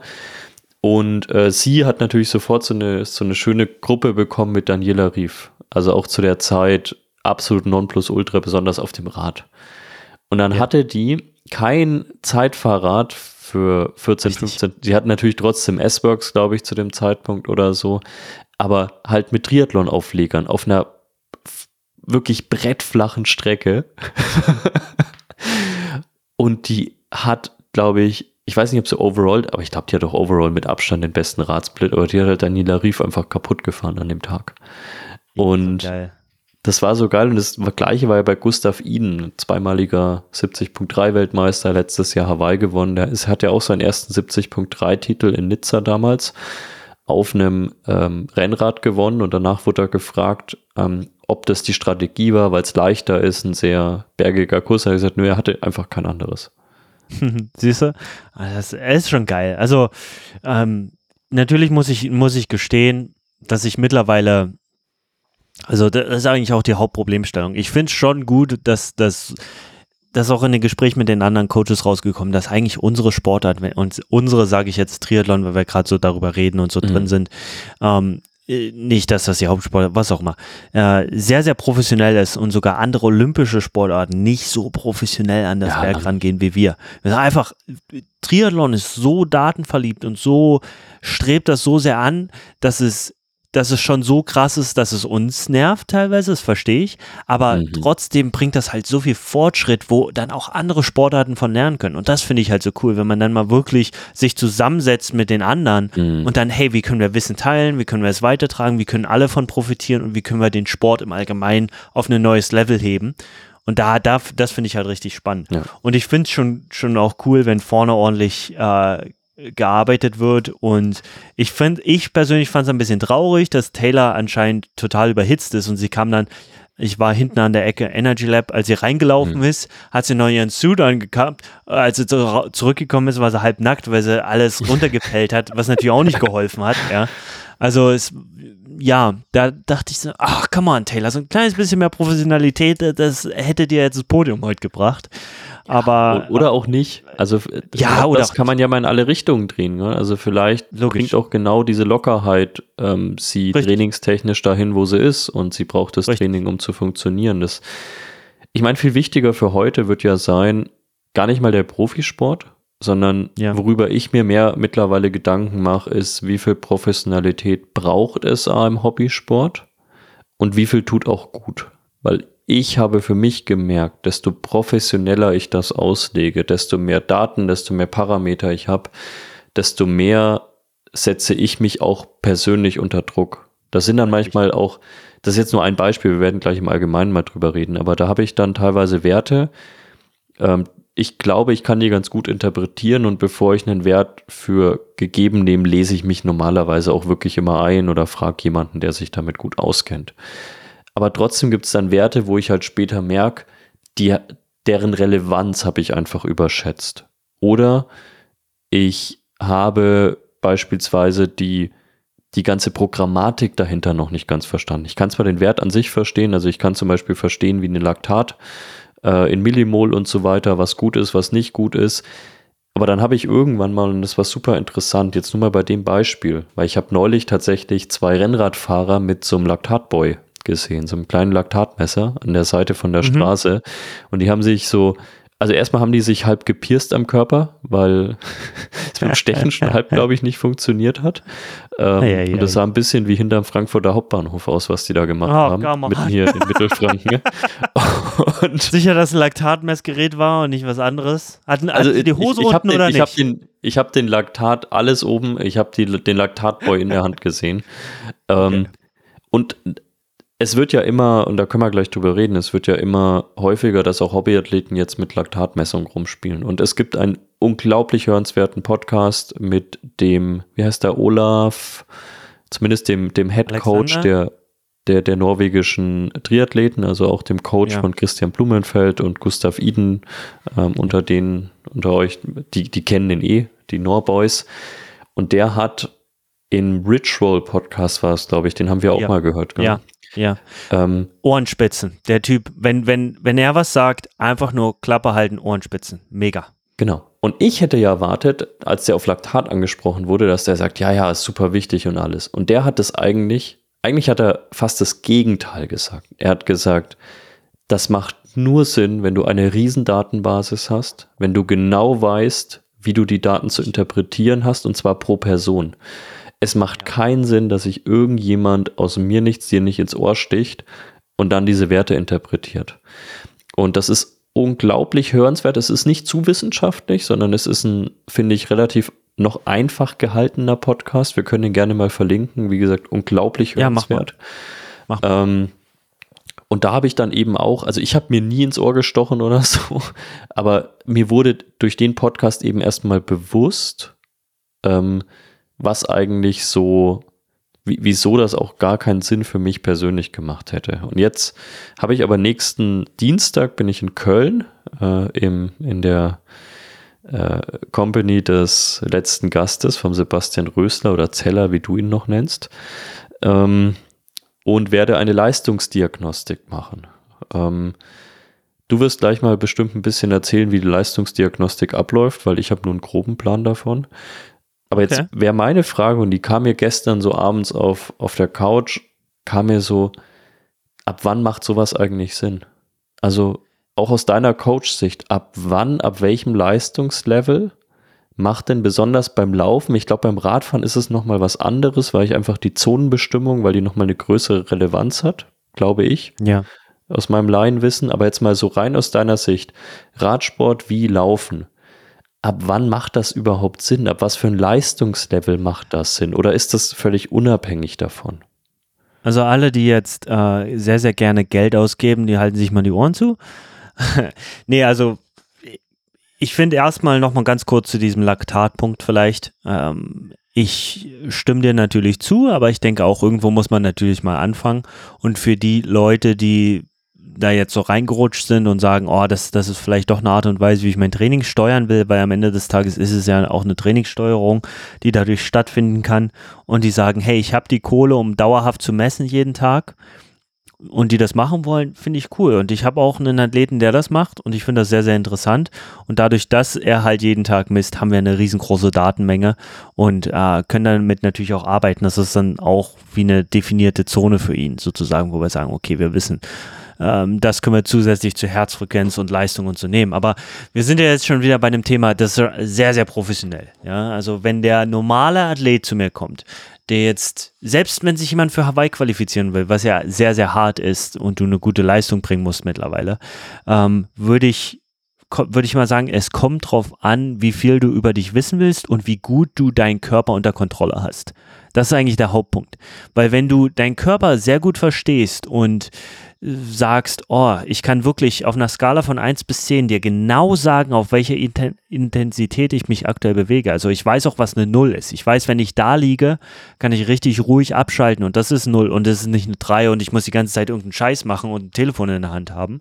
Und äh, sie hat natürlich sofort so eine, so eine schöne Gruppe bekommen mit Daniela Rief. Also auch zu der Zeit absolut Nonplusultra, besonders auf dem Rad. Und dann Ja. hatte die kein Zeitfahrrad für 14, Richtig. 15. Sie hatten natürlich trotzdem S-Works, glaube ich, zu dem Zeitpunkt oder so. Aber halt mit Triathlon-Auflegern auf einer wirklich brettflachen Strecke. Und die hat, glaube ich, ich weiß nicht, ob sie overall, aber ich glaube, die hat auch overall mit Abstand den besten Radsplit, aber die hat halt Daniela Rief einfach kaputt gefahren an dem Tag. Und Geil. Das war so geil und das gleiche war ja bei Gustav Iden, zweimaliger 70.3 Weltmeister, letztes Jahr Hawaii gewonnen. Der ist, hat ja auch seinen ersten 70.3 Titel in Nizza damals auf einem ähm, Rennrad gewonnen und danach wurde er gefragt, ähm, ob das die Strategie war, weil es leichter ist, ein sehr bergiger Kurs. Er hat gesagt, nö, er hatte einfach kein anderes. Siehst du? Ah, Das ist schon geil. Also, ähm, natürlich muss ich, muss ich gestehen, dass ich mittlerweile, also das ist eigentlich auch die Hauptproblemstellung. Ich finde es schon gut, dass das das auch in den Gesprächen mit den anderen Coaches rausgekommen, dass eigentlich unsere Sportart, und unsere sage ich jetzt Triathlon, weil wir gerade so darüber reden und so Mhm. drin sind, ähm, äh, nicht, dass das die Hauptsport, was auch immer, äh, sehr, sehr professionell ist und sogar andere olympische Sportarten nicht so professionell an das Ja. Werk rangehen wie wir. Wir sagen einfach, Triathlon ist so datenverliebt und so strebt das so sehr an, dass es dass es schon so krass ist, dass es uns nervt teilweise, das verstehe ich, aber Mhm. trotzdem bringt das halt so viel Fortschritt, wo dann auch andere Sportarten von lernen können. Und das finde ich halt so cool, wenn man dann mal wirklich sich zusammensetzt mit den anderen Mhm. und dann, hey, wie können wir Wissen teilen, wie können wir es weitertragen, wie können alle von profitieren und wie können wir den Sport im Allgemeinen auf ein neues Level heben. Und da, da das finde ich halt richtig spannend. Ja. Und ich finde es schon, schon auch cool, wenn vorne ordentlich äh, gearbeitet wird. Und ich finde, ich persönlich fand es ein bisschen traurig, dass Taylor anscheinend total überhitzt ist und sie kam dann. Ich war hinten an der Ecke Energy Lab, als sie reingelaufen ist, hat sie noch ihren Suit angehabt. Als sie zu- zurückgekommen ist, war sie halb nackt, weil sie alles runtergepellt hat, was natürlich auch nicht geholfen hat. Ja. Also es, ja, da dachte ich so, ach, come on, Taylor, so ein kleines bisschen mehr Professionalität, das hätte dir jetzt das Podium heute gebracht. Aber oder auch nicht. Also Ja, das oder das kann man ja mal in alle Richtungen drehen. Ne? Also vielleicht Logisch. bringt auch genau diese Lockerheit ähm, sie Richtig. trainingstechnisch dahin, wo sie ist und sie braucht das Richtig. Training, um zu funktionieren. Das, ich meine, viel wichtiger für heute wird ja sein, gar nicht mal der Profisport, sondern Ja. worüber ich mir mehr mittlerweile Gedanken mache, ist, wie viel Professionalität braucht es im Hobbysport und wie viel tut auch gut. Weil ich habe für mich gemerkt, desto professioneller ich das auslege, desto mehr Daten, desto mehr Parameter ich habe, desto mehr setze ich mich auch persönlich unter Druck. Das sind dann manchmal auch, das ist jetzt nur ein Beispiel, wir werden gleich im Allgemeinen mal drüber reden, aber da habe ich dann teilweise Werte, ähm, ich glaube, ich kann die ganz gut interpretieren und bevor ich einen Wert für gegeben nehme, lese ich mich normalerweise auch wirklich immer ein oder frage jemanden, der sich damit gut auskennt. Aber trotzdem gibt es dann Werte, wo ich halt später merke, die, deren Relevanz habe ich einfach überschätzt. Oder ich habe beispielsweise die, die ganze Programmatik dahinter noch nicht ganz verstanden. Ich kann zwar den Wert an sich verstehen, also ich kann zum Beispiel verstehen, wie eine Laktat äh, in Millimol und so weiter, was gut ist, was nicht gut ist. Aber dann habe ich irgendwann mal, und das war super interessant, jetzt nur mal bei dem Beispiel, weil ich habe neulich tatsächlich zwei Rennradfahrer mit so einem Laktatboy gesehen, so einem kleinen Laktatmesser an der Seite von der mhm. Straße. Und die haben sich so also erstmal haben die sich halb gepierst am Körper, weil es mit dem Stechen schon halb, glaube ich, nicht funktioniert hat. Ähm, ja, ja, und das sah ein bisschen wie hinterm Frankfurter Hauptbahnhof aus, was die da gemacht oh, haben. Mitten hier in Mittelfranken. und Sicher, dass ein Laktatmessgerät war und nicht was anderes? Hatten also die Hose ich, ich unten den, oder ich nicht? Hab den, ich habe den Laktat alles oben, ich habe den Laktatboy in der Hand gesehen. Ähm, okay. Und es wird ja immer, und da können wir gleich drüber reden, es wird ja immer häufiger, dass auch Hobbyathleten jetzt mit Laktatmessung rumspielen. Und es gibt einen unglaublich hörenswerten Podcast mit dem, wie heißt der, Olaf, zumindest dem, dem Head Coach der, der, der norwegischen Triathleten, also auch dem Coach ja. von Christian Blumenfeld und Gustav Iden, ähm, unter denen, unter euch, die, die kennen den eh, die Norboys. Und der hat im Ritual Podcast war es, glaube ich, den haben wir auch ja. mal gehört. Genau. Ja, ja. Ähm, Ohrenspitzen. Der Typ, wenn, wenn, wenn er was sagt, einfach nur Klappe halten, Ohrenspitzen. Mega. Genau. Und ich hätte ja erwartet, als der auf Laktat angesprochen wurde, dass der sagt, ja, ja, ist super wichtig und alles. Und der hat es eigentlich, eigentlich hat er fast das Gegenteil gesagt. Er hat gesagt, das macht nur Sinn, wenn du eine riesen Datenbasis hast, wenn du genau weißt, wie du die Daten zu interpretieren hast, und zwar pro Person. Es macht keinen Sinn, dass sich irgendjemand aus mir nichts dir nicht ins Ohr sticht und dann diese Werte interpretiert. Und das ist unglaublich hörenswert. Es ist nicht zu wissenschaftlich, sondern es ist ein, finde ich, relativ noch einfach gehaltener Podcast. Wir können ihn gerne mal verlinken. Wie gesagt, unglaublich hörenswert. Ja, mach mal. Mach mal. Ähm, und da habe ich dann eben auch, also ich habe mir nie ins Ohr gestochen oder so, aber mir wurde durch den Podcast eben erstmal bewusst, ähm, was eigentlich so, wieso das auch gar keinen Sinn für mich persönlich gemacht hätte. Und jetzt habe ich aber nächsten Dienstag bin ich in Köln äh, im, in der äh, Company des letzten Gastes vom Sebastian Rösler oder Zeller, wie du ihn noch nennst, ähm, und werde eine Leistungsdiagnostik machen. Ähm, Du wirst gleich mal bestimmt ein bisschen erzählen, wie die Leistungsdiagnostik abläuft, weil ich habe nur einen groben Plan davon. Aber jetzt okay. wäre meine Frage, und die kam mir gestern so abends auf, auf der Couch, kam mir so, ab wann macht sowas eigentlich Sinn? Also auch aus deiner Coach-Sicht, ab wann, ab welchem Leistungslevel macht denn besonders beim Laufen, ich glaube beim Radfahren ist es nochmal was anderes, weil ich einfach die Zonenbestimmung, weil die nochmal eine größere Relevanz hat, glaube ich. Ja. Aus meinem Laienwissen, aber jetzt mal so rein aus deiner Sicht, Radsport wie Laufen ab wann macht das überhaupt Sinn? Ab was für ein Leistungslevel macht das Sinn? Oder ist das völlig unabhängig davon? Also alle, die jetzt äh, sehr, sehr gerne Geld ausgeben, die halten sich mal die Ohren zu. nee, also ich finde erstmal nochmal ganz kurz zu diesem Laktatpunkt vielleicht. Ähm, ich stimme dir natürlich zu, aber ich denke auch, irgendwo muss man natürlich mal anfangen. Und für die Leute, die da jetzt so reingerutscht sind und sagen, oh, das, das ist vielleicht doch eine Art und Weise, wie ich mein Training steuern will, weil am Ende des Tages ist es ja auch eine Trainingssteuerung, die dadurch stattfinden kann und die sagen, hey, ich habe die Kohle, um dauerhaft zu messen jeden Tag und die das machen wollen, finde ich cool. Und ich habe auch einen Athleten, der das macht und ich finde das sehr, sehr interessant. Und dadurch, dass er halt jeden Tag misst, haben wir eine riesengroße Datenmenge und äh, können damit natürlich auch arbeiten. Das ist dann auch wie eine definierte Zone für ihn sozusagen, wo wir sagen, okay, wir wissen, ähm, das können wir zusätzlich zu Herzfrequenz und Leistung und so nehmen. Aber wir sind ja jetzt schon wieder bei einem Thema, das ist sehr, sehr professionell. Ja? Also wenn der normale Athlet zu mir kommt, der jetzt, selbst wenn sich jemand für Hawaii qualifizieren will, was ja sehr, sehr hart ist und du eine gute Leistung bringen musst mittlerweile, ähm, würde ich würde ich mal sagen, es kommt drauf an, wie viel du über dich wissen willst und wie gut du deinen Körper unter Kontrolle hast. Das ist eigentlich der Hauptpunkt. Weil wenn du deinen Körper sehr gut verstehst und sagst, oh, ich kann wirklich auf einer Skala von 1 bis 10 dir genau sagen, auf welche Intensität ich mich aktuell bewege. Also ich weiß auch, was eine Null ist. Ich weiß, wenn ich da liege, kann ich richtig ruhig abschalten und das ist Null und das ist nicht eine 3 und ich muss die ganze Zeit irgendeinen Scheiß machen und ein Telefon in der Hand haben.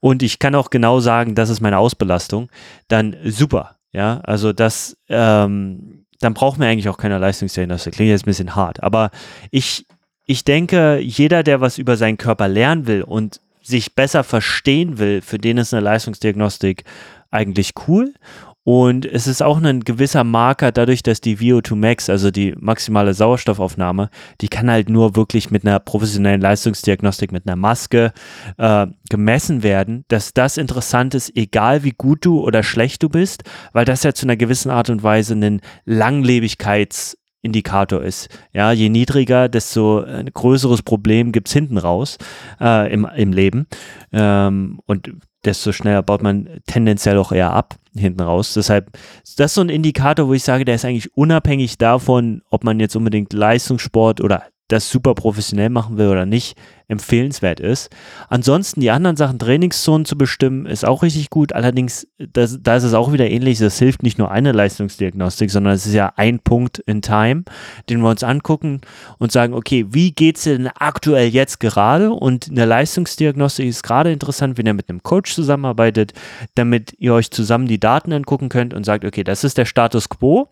Und ich kann auch genau sagen, das ist meine Ausbelastung. Dann super. Ja, also das, ähm, dann braucht man eigentlich auch keine Leistungsdiagnostik. Klingt jetzt ein bisschen hart, aber ich, ich denke, jeder, der was über seinen Körper lernen will und sich besser verstehen will, für den ist eine Leistungsdiagnostik eigentlich cool. Und es ist auch ein gewisser Marker dadurch, dass die VO2 Max, also die maximale Sauerstoffaufnahme, die kann halt nur wirklich mit einer professionellen Leistungsdiagnostik, mit einer Maske äh, gemessen werden, dass das interessant ist, egal wie gut du oder schlecht du bist, weil das ja zu einer gewissen Art und Weise ein Langlebigkeits- Indikator ist. Ja, je niedriger, desto ein größeres Problem gibt es hinten raus äh, im, im Leben. Ähm, und desto schneller baut man tendenziell auch eher ab hinten raus. Deshalb, das ist so ein Indikator, wo ich sage, der ist eigentlich unabhängig davon, ob man jetzt unbedingt Leistungssport oder das super professionell machen will oder nicht, empfehlenswert ist. Ansonsten die anderen Sachen, Trainingszonen zu bestimmen, ist auch richtig gut. Allerdings, das, da ist es auch wieder ähnlich. Das hilft nicht nur eine Leistungsdiagnostik, sondern es ist ja ein Punkt in Time, den wir uns angucken und sagen, okay, wie geht es denn aktuell jetzt gerade? Und eine Leistungsdiagnostik ist gerade interessant, wenn ihr mit einem Coach zusammenarbeitet, damit ihr euch zusammen die Daten angucken könnt und sagt, okay, das ist der Status quo.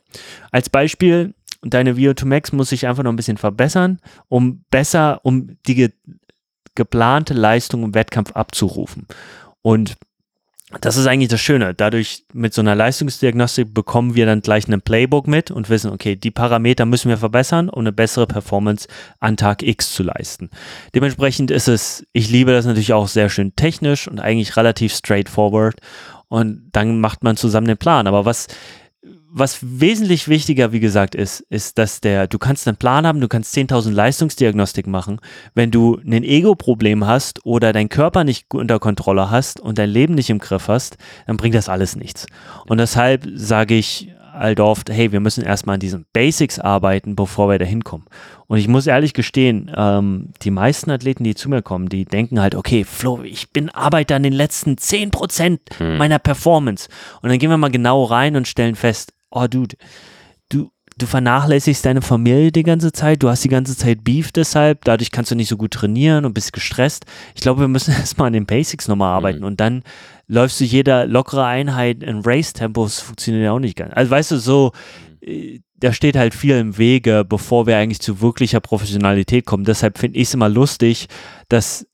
Als Beispiel, deine VO2 Max muss sich einfach noch ein bisschen verbessern, um besser, um die ge geplante Leistung im Wettkampf abzurufen. Und das ist eigentlich das Schöne. Dadurch mit so einer Leistungsdiagnostik bekommen wir dann gleich einen Playbook mit und wissen, okay, die Parameter müssen wir verbessern, um eine bessere Performance an Tag X zu leisten. Dementsprechend ist es, ich liebe das natürlich auch sehr schön technisch und eigentlich relativ straightforward. Und dann macht man zusammen den Plan. Aber was was wesentlich wichtiger, wie gesagt, ist, ist, dass der, du kannst einen Plan haben, du kannst 10.000 Leistungsdiagnostik machen. Wenn du ein Ego-Problem hast oder deinen Körper nicht unter Kontrolle hast und dein Leben nicht im Griff hast, dann bringt das alles nichts. Und deshalb sage ich halt oft, hey, wir müssen erstmal an diesen Basics arbeiten, bevor wir da hinkommen. Und ich muss ehrlich gestehen, ähm, die meisten Athleten, die zu mir kommen, die denken halt, okay, Flo, ich bin Arbeiter an den letzten 10% hm. meiner Performance. Und dann gehen wir mal genau rein und stellen fest, oh Dude, du, du vernachlässigst deine Familie die ganze Zeit, du hast die ganze Zeit Beef deshalb, dadurch kannst du nicht so gut trainieren und bist gestresst. Ich glaube, wir müssen erstmal an den Basics nochmal arbeiten mhm. und dann läufst du jeder lockere Einheit in Race-Tempo, das funktioniert ja auch nicht ganz. Also weißt du, so, äh, da steht halt viel im Wege, bevor wir eigentlich zu wirklicher Professionalität kommen. Deshalb finde ich es immer lustig, dass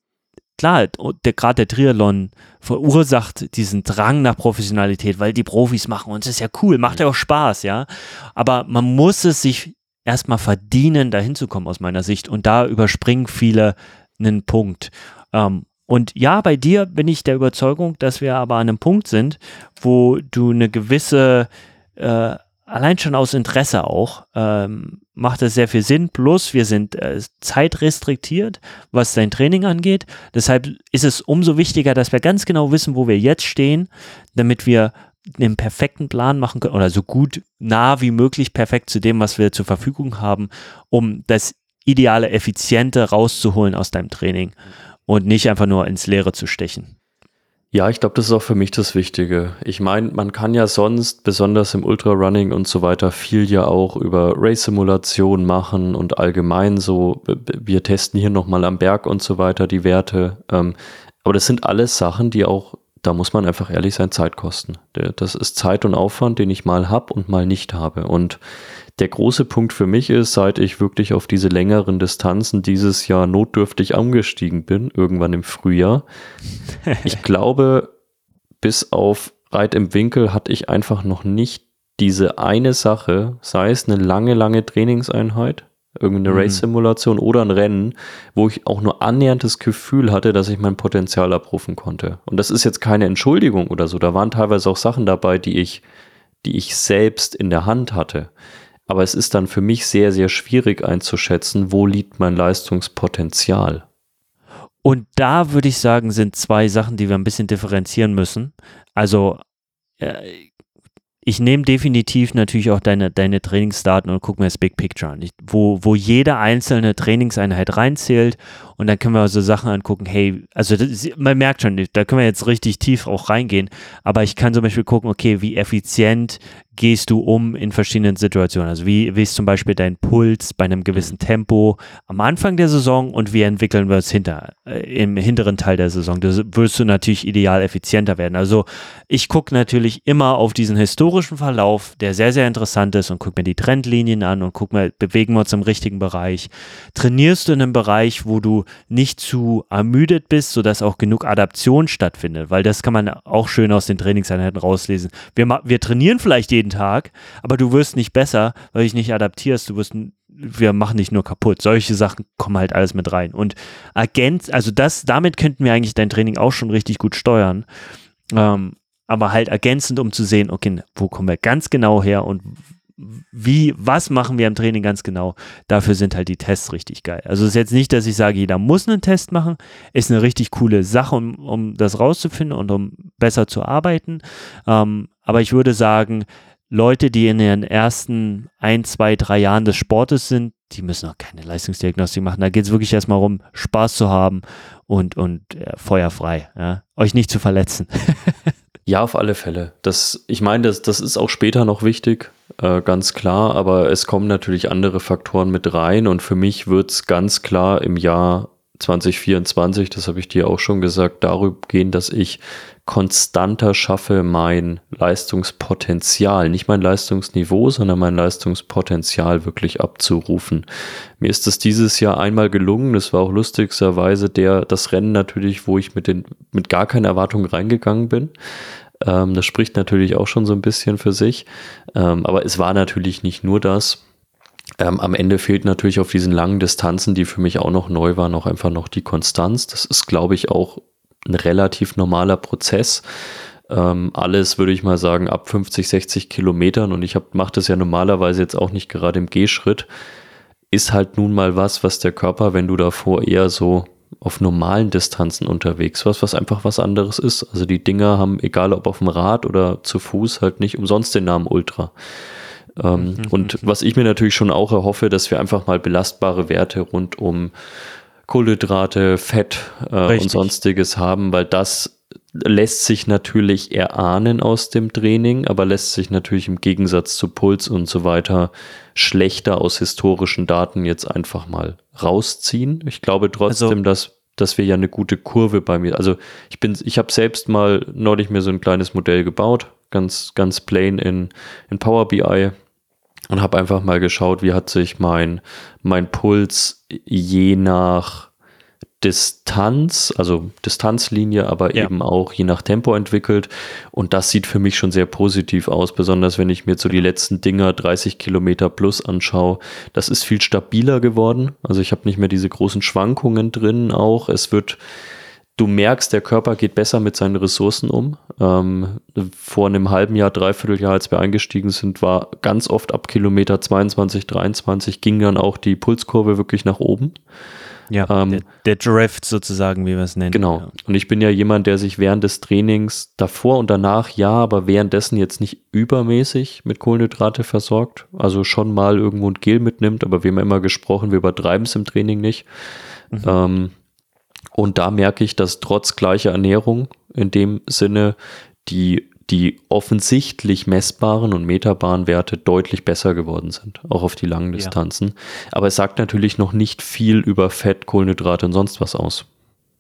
klar, der, gerade der Triathlon verursacht diesen Drang nach Professionalität, weil die Profis machen und es ist ja cool, macht ja auch Spaß, ja. Aber man muss es sich erstmal verdienen, dahin zu kommen aus meiner Sicht. Und da überspringen viele einen Punkt. Ähm, und ja, bei dir bin ich der Überzeugung, dass wir aber an einem Punkt sind, wo du eine gewisse äh, allein schon aus Interesse auch, ähm, macht es sehr viel Sinn. Plus, wir sind äh, zeitrestriktiert, was dein Training angeht. Deshalb ist es umso wichtiger, dass wir ganz genau wissen, wo wir jetzt stehen, damit wir einen perfekten Plan machen können oder so gut nah wie möglich perfekt zu dem, was wir zur Verfügung haben, um das ideale, effiziente rauszuholen aus deinem Training und nicht einfach nur ins Leere zu stechen. Ja, ich glaube, das ist auch für mich das Wichtige. Ich meine, man kann ja sonst, besonders im Ultrarunning und so weiter, viel ja auch über Race-Simulation machen und allgemein so, wir testen hier nochmal am Berg und so weiter die Werte. Ähm, aber das sind alles Sachen, die auch, da muss man einfach ehrlich sein, Zeit kosten. Das ist Zeit und Aufwand, den ich mal habe und mal nicht habe. Und der große Punkt für mich ist, seit ich wirklich auf diese längeren Distanzen dieses Jahr notdürftig angestiegen bin, irgendwann im Frühjahr. ich glaube, bis auf Reit im Winkel hatte ich einfach noch nicht diese eine Sache, sei es eine lange, lange Trainingseinheit, irgendeine mhm. Race-Simulation oder ein Rennen, wo ich auch nur annähernd das Gefühl hatte, dass ich mein Potenzial abrufen konnte. Und das ist jetzt keine Entschuldigung oder so. Da waren teilweise auch Sachen dabei, die ich, die ich selbst in der Hand hatte. Aber es ist dann für mich sehr, sehr schwierig einzuschätzen, wo liegt mein Leistungspotenzial. Und da würde ich sagen, sind zwei Sachen, die wir ein bisschen differenzieren müssen. Also äh, ich nehme definitiv natürlich auch deine, deine Trainingsdaten und gucke mir das Big Picture an, wo, wo jede einzelne Trainingseinheit reinzählt Und dann können wir so Sachen angucken, hey, also das, man merkt schon, da können wir jetzt richtig tief auch reingehen, aber ich kann zum Beispiel gucken, okay, wie effizient gehst du um in verschiedenen Situationen? Also wie, wie ist zum Beispiel dein Puls bei einem gewissen Tempo am Anfang der Saison und wie entwickeln wir es hinter, äh, im hinteren Teil der Saison? Da wirst du natürlich ideal effizienter werden. Also ich gucke natürlich immer auf diesen historischen Verlauf, der sehr, sehr interessant ist und gucke mir die Trendlinien an und guck mal, bewegen wir uns im richtigen Bereich? Trainierst du in einem Bereich, wo du nicht zu ermüdet bist, sodass auch genug Adaption stattfindet? Weil das kann man auch schön aus den Trainingseinheiten rauslesen. Wir, wir trainieren vielleicht jeden Tag, aber du wirst nicht besser, weil du dich nicht adaptierst, du wirst, wir machen dich nur kaputt. Solche Sachen kommen halt alles mit rein. Und Agent, also das, damit könnten wir eigentlich dein Training auch schon richtig gut steuern. Ähm, aber halt ergänzend, um zu sehen, okay, wo kommen wir ganz genau her und wie, was machen wir im Training ganz genau? Dafür sind halt die Tests richtig geil. Also es ist jetzt nicht, dass ich sage, jeder muss einen Test machen. Ist eine richtig coole Sache, um, um das rauszufinden und um besser zu arbeiten. Ähm, aber ich würde sagen, Leute, die in den ersten ein, zwei, drei Jahren des Sportes sind, die müssen auch keine Leistungsdiagnostik machen. Da geht es wirklich erstmal darum, Spaß zu haben und, und äh, feuerfrei. Ja? Euch nicht zu verletzen. ja, auf alle Fälle. Das, ich meine, das, das ist auch später noch wichtig, äh, ganz klar, aber es kommen natürlich andere Faktoren mit rein und für mich wird es ganz klar im Jahr 2024, das habe ich dir auch schon gesagt, darüber gehen, dass ich konstanter schaffe, mein Leistungspotenzial, nicht mein Leistungsniveau, sondern mein Leistungspotenzial wirklich abzurufen. Mir ist das dieses Jahr einmal gelungen. Das war auch lustigsterweise der, das Rennen natürlich, wo ich mit den, mit gar keiner Erwartung reingegangen bin. Ähm, das spricht natürlich auch schon so ein bisschen für sich. Ähm, aber es war natürlich nicht nur das. Ähm, am Ende fehlt natürlich auf diesen langen Distanzen, die für mich auch noch neu waren, auch einfach noch die Konstanz. Das ist, glaube ich, auch ein relativ normaler Prozess. Ähm, alles würde ich mal sagen ab 50, 60 Kilometern und ich mache das ja normalerweise jetzt auch nicht gerade im Gehschritt, ist halt nun mal was, was der Körper, wenn du davor eher so auf normalen Distanzen unterwegs warst, was einfach was anderes ist. Also die Dinger haben, egal ob auf dem Rad oder zu Fuß, halt nicht umsonst den Namen Ultra. Ähm, mhm. Und was ich mir natürlich schon auch erhoffe, dass wir einfach mal belastbare Werte rund um Kohlenhydrate, Fett äh, und sonstiges haben, weil das lässt sich natürlich erahnen aus dem Training, aber lässt sich natürlich im Gegensatz zu Puls und so weiter schlechter aus historischen Daten jetzt einfach mal rausziehen. Ich glaube trotzdem, also, dass, dass wir ja eine gute Kurve bei mir, also ich bin, ich habe selbst mal neulich mir so ein kleines Modell gebaut, ganz, ganz plain in, in Power BI und habe einfach mal geschaut, wie hat sich mein, mein Puls je nach Distanz, also Distanzlinie, aber ja. eben auch je nach Tempo entwickelt. Und das sieht für mich schon sehr positiv aus, besonders wenn ich mir so die letzten Dinger 30 Kilometer plus anschaue. Das ist viel stabiler geworden. Also ich habe nicht mehr diese großen Schwankungen drin auch. Es wird du merkst, der Körper geht besser mit seinen Ressourcen um. Ähm, vor einem halben Jahr, dreiviertel Jahr, als wir eingestiegen sind, war ganz oft ab Kilometer 22, 23 ging dann auch die Pulskurve wirklich nach oben. Ja, ähm, der, der, Drift sozusagen, wie wir es nennen. Genau. Ja. Und ich bin ja jemand, der sich während des Trainings davor und danach ja, aber währenddessen jetzt nicht übermäßig mit Kohlenhydrate versorgt. Also schon mal irgendwo ein Gel mitnimmt, aber wir haben immer gesprochen, wir übertreiben es im Training nicht. Mhm. Ähm, und da merke ich, dass trotz gleicher Ernährung in dem Sinne die, die offensichtlich messbaren und metabaren Werte deutlich besser geworden sind, auch auf die langen Distanzen. Ja. Aber es sagt natürlich noch nicht viel über Fett, Kohlenhydrate und sonst was aus.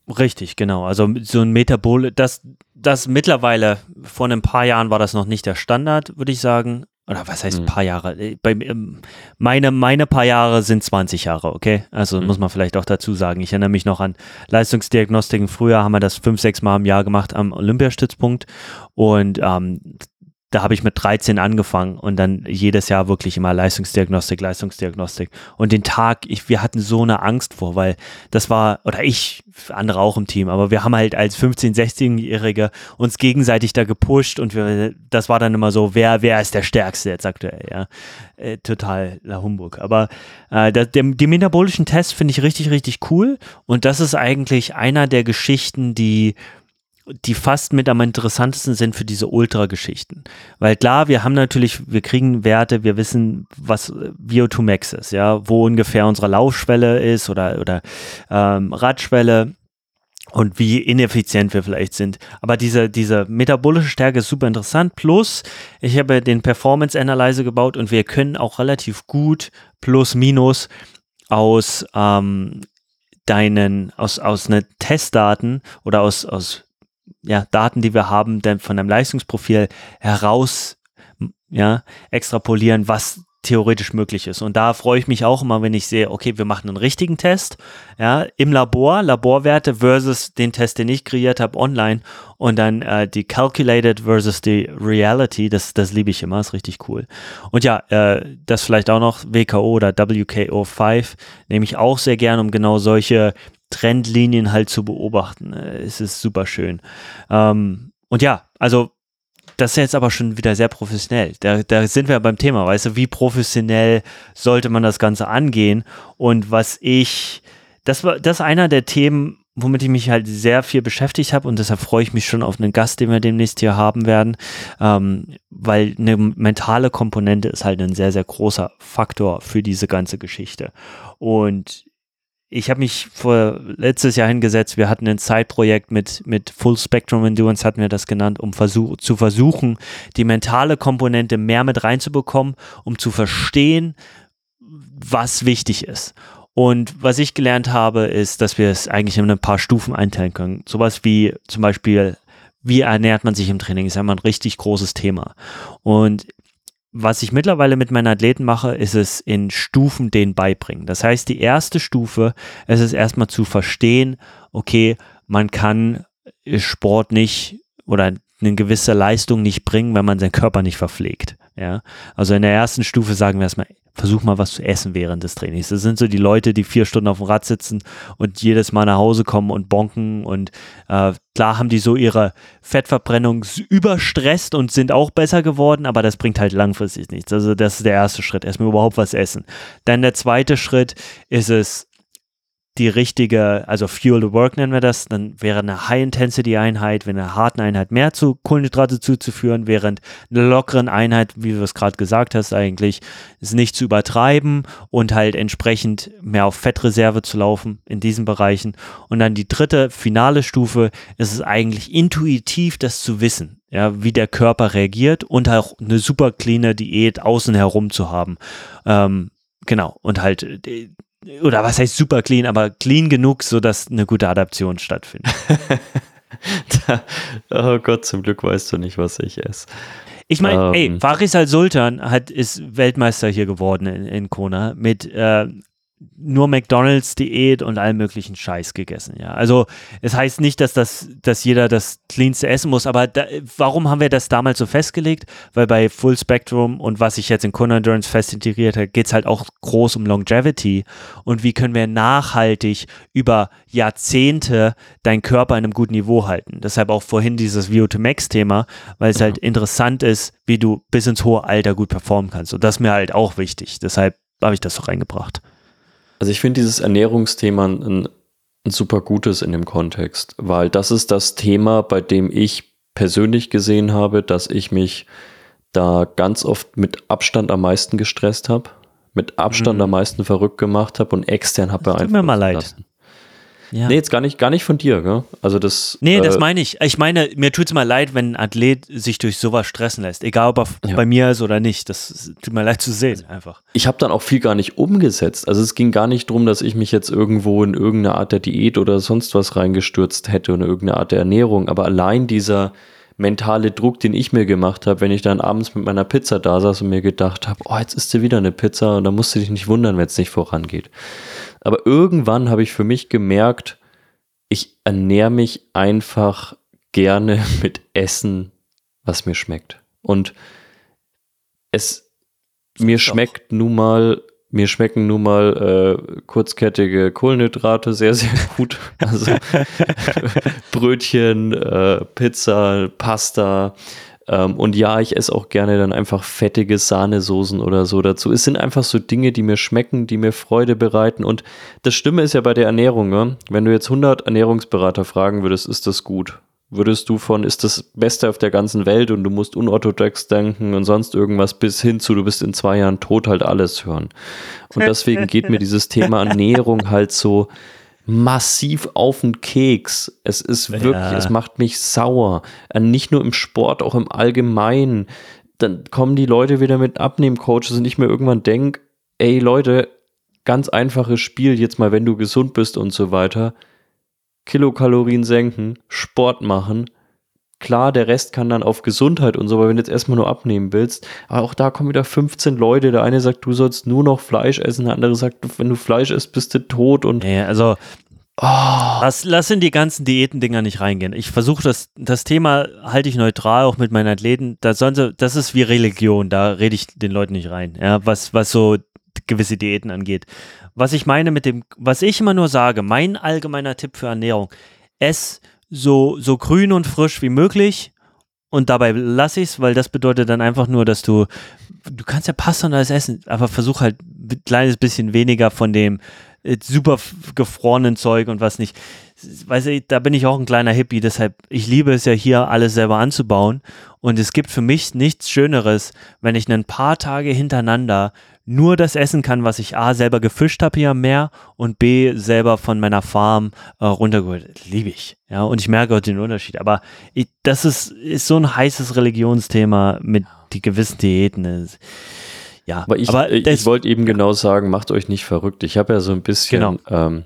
Richtig, genau. Also so ein Metabol, das, das mittlerweile vor ein paar Jahren war das noch nicht der Standard, würde ich sagen oder was heißt ein hm. paar Jahre? Äh, bei, ähm, meine, meine paar Jahre sind 20 Jahre, okay? Also mhm. muss man vielleicht auch dazu sagen. Ich erinnere mich noch an Leistungsdiagnostiken. Früher haben wir das fünf, sechs Mal im Jahr gemacht am Olympiastützpunkt und ähm, da habe ich mit 13 angefangen und dann jedes Jahr wirklich immer Leistungsdiagnostik, Leistungsdiagnostik. Und den Tag, ich, wir hatten so eine Angst vor, weil das war, oder ich, andere auch im Team, aber wir haben halt als 15-, 16-Jährige uns gegenseitig da gepusht und wir, das war dann immer so, wer, wer ist der Stärkste jetzt aktuell, ja. Äh, total la Humbug. Aber äh, der, der, die metabolischen Tests finde ich richtig, richtig cool und das ist eigentlich einer der Geschichten, die die fast mit am interessantesten sind für diese Ultra-Geschichten. Weil klar, wir haben natürlich, wir kriegen Werte, wir wissen, was VO2 Max ist, ja, wo ungefähr unsere Laufschwelle ist oder, oder ähm, Radschwelle und wie ineffizient wir vielleicht sind. Aber diese, diese metabolische Stärke ist super interessant. Plus, ich habe den Performance Analyzer gebaut und wir können auch relativ gut plus minus aus ähm, deinen, aus, aus ne Testdaten oder aus, aus ja, Daten, die wir haben, von deinem Leistungsprofil heraus ja, extrapolieren, was theoretisch möglich ist. Und da freue ich mich auch immer, wenn ich sehe, okay, wir machen einen richtigen Test, ja, im Labor, Laborwerte versus den Test, den ich kreiert habe online und dann äh, die Calculated versus die Reality, das, das liebe ich immer, ist richtig cool. Und ja, äh, das vielleicht auch noch WKO oder WKO5 nehme ich auch sehr gern, um genau solche Trendlinien halt zu beobachten. Äh, es ist super schön. Ähm, und ja, also das ist jetzt aber schon wieder sehr professionell. Da, da sind wir beim Thema, weißt du, wie professionell sollte man das Ganze angehen? Und was ich, das war, das ist einer der Themen, womit ich mich halt sehr viel beschäftigt habe und deshalb freue ich mich schon auf einen Gast, den wir demnächst hier haben werden, ähm, weil eine mentale Komponente ist halt ein sehr, sehr großer Faktor für diese ganze Geschichte. Und ich habe mich vor letztes Jahr hingesetzt, wir hatten ein Zeitprojekt mit, mit Full Spectrum Endurance, hatten wir das genannt, um versuch, zu versuchen, die mentale Komponente mehr mit reinzubekommen, um zu verstehen, was wichtig ist. Und was ich gelernt habe, ist, dass wir es eigentlich in ein paar Stufen einteilen können. Sowas wie zum Beispiel, wie ernährt man sich im Training, ist ja immer ein richtig großes Thema. Und was ich mittlerweile mit meinen Athleten mache, ist es in Stufen denen beibringen. Das heißt, die erste Stufe ist es erstmal zu verstehen, okay, man kann Sport nicht oder eine gewisse Leistung nicht bringen, wenn man seinen Körper nicht verpflegt. Ja, also in der ersten Stufe sagen wir erstmal, versuch mal was zu essen während des Trainings. Das sind so die Leute, die vier Stunden auf dem Rad sitzen und jedes Mal nach Hause kommen und bonken und äh, klar haben die so ihre Fettverbrennung überstresst und sind auch besser geworden, aber das bringt halt langfristig nichts. Also das ist der erste Schritt, erstmal überhaupt was essen. Dann der zweite Schritt ist es, die richtige, also Fuel to Work nennen wir das, dann wäre eine High-Intensity-Einheit, wenn eine harten Einheit mehr zu Kohlenhydrate zuzuführen, während eine lockeren Einheit, wie du es gerade gesagt hast, eigentlich ist nicht zu übertreiben und halt entsprechend mehr auf Fettreserve zu laufen in diesen Bereichen. Und dann die dritte, finale Stufe, ist es eigentlich intuitiv, das zu wissen. Ja, wie der Körper reagiert und auch eine super cleane Diät außen herum zu haben. Ähm, genau. Und halt äh, oder was heißt super clean, aber clean genug, sodass eine gute Adaption stattfindet. oh Gott, zum Glück weißt du nicht, was ich esse. Ich meine, ähm, ey, Faris al-Sultan hat, ist Weltmeister hier geworden in, in Kona mit äh, nur McDonalds-Diät und allen möglichen Scheiß gegessen, ja. Also es heißt nicht, dass das, dass jeder das cleanste essen muss, aber da, warum haben wir das damals so festgelegt? Weil bei Full Spectrum und was ich jetzt in Conan Endurance fest integriert habe, geht es halt auch groß um Longevity und wie können wir nachhaltig über Jahrzehnte deinen Körper in einem guten Niveau halten. Deshalb auch vorhin dieses VO2 Max-Thema, weil es halt interessant ist, wie du bis ins hohe Alter gut performen kannst. Und das ist mir halt auch wichtig. Deshalb habe ich das so reingebracht. Also ich finde dieses Ernährungsthema ein, ein super gutes in dem Kontext, weil das ist das Thema, bei dem ich persönlich gesehen habe, dass ich mich da ganz oft mit Abstand am meisten gestresst habe, mit Abstand mhm. am meisten verrückt gemacht habe und extern habe beeinflusst. Tut mir mal leid. Lassen. Ja. Nee, jetzt gar nicht, gar nicht von dir, gell? Also das. Nee, das äh, meine ich. Ich meine, mir tut es mal leid, wenn ein Athlet sich durch sowas stressen lässt. Egal, ob er ja. bei mir ist oder nicht. Das tut mir leid zu sehen, einfach. Ich habe dann auch viel gar nicht umgesetzt. Also es ging gar nicht darum, dass ich mich jetzt irgendwo in irgendeine Art der Diät oder sonst was reingestürzt hätte oder irgendeine Art der Ernährung. Aber allein dieser mentale Druck, den ich mir gemacht habe, wenn ich dann abends mit meiner Pizza da saß und mir gedacht habe, oh, jetzt isst du wieder eine Pizza und dann musst du dich nicht wundern, wenn es nicht vorangeht. Aber irgendwann habe ich für mich gemerkt, ich ernähre mich einfach gerne mit Essen, was mir schmeckt. Und es mir schmeckt nun mal mir schmecken nun mal äh, kurzkettige Kohlenhydrate sehr, sehr gut. Also Brötchen, äh, Pizza, Pasta. Ähm, und ja, ich esse auch gerne dann einfach fettige Sahnesoßen oder so dazu. Es sind einfach so Dinge, die mir schmecken, die mir Freude bereiten. Und das Stimme ist ja bei der Ernährung. Ne? Wenn du jetzt 100 Ernährungsberater fragen würdest, ist das gut würdest du von ist das Beste auf der ganzen Welt und du musst unorthodox denken und sonst irgendwas bis hin zu du bist in zwei Jahren tot halt alles hören. Und deswegen geht mir dieses Thema Ernährung halt so massiv auf den Keks. Es ist wirklich, ja. es macht mich sauer. Äh, nicht nur im Sport, auch im Allgemeinen. Dann kommen die Leute wieder mit Abnehmcoaches und ich mir irgendwann denke, ey Leute, ganz einfaches Spiel jetzt mal, wenn du gesund bist und so weiter Kilokalorien senken, Sport machen. Klar, der Rest kann dann auf Gesundheit und so, aber wenn du jetzt erstmal nur abnehmen willst, aber auch da kommen wieder 15 Leute. Der eine sagt, du sollst nur noch Fleisch essen, der andere sagt, wenn du Fleisch isst, bist du tot und. Ja, also Oh. Lass, lass in die ganzen Diätendinger nicht reingehen. Ich versuche das, das Thema halte ich neutral, auch mit meinen Athleten. Da sollen sie, das ist wie Religion, da rede ich den Leuten nicht rein, ja, was, was so gewisse Diäten angeht was ich meine mit dem, was ich immer nur sage, mein allgemeiner Tipp für Ernährung, ess so, so grün und frisch wie möglich und dabei lasse ich es, weil das bedeutet dann einfach nur, dass du, du kannst ja Pasta und alles essen, aber versuch halt ein kleines bisschen weniger von dem äh, super gefrorenen Zeug und was nicht. Weiß ich, da bin ich auch ein kleiner Hippie, deshalb, ich liebe es ja hier alles selber anzubauen und es gibt für mich nichts Schöneres, wenn ich ein paar Tage hintereinander nur das essen kann, was ich A selber gefischt habe hier am Meer und B selber von meiner Farm äh, runtergeholt. Liebe ich. Ja, und ich merke auch den Unterschied. Aber ich, das ist, ist so ein heißes Religionsthema mit die gewissen Diäten. Ja, aber ich, aber ich, ich wollte eben genau sagen, macht euch nicht verrückt. Ich habe ja so ein bisschen, genau. ähm,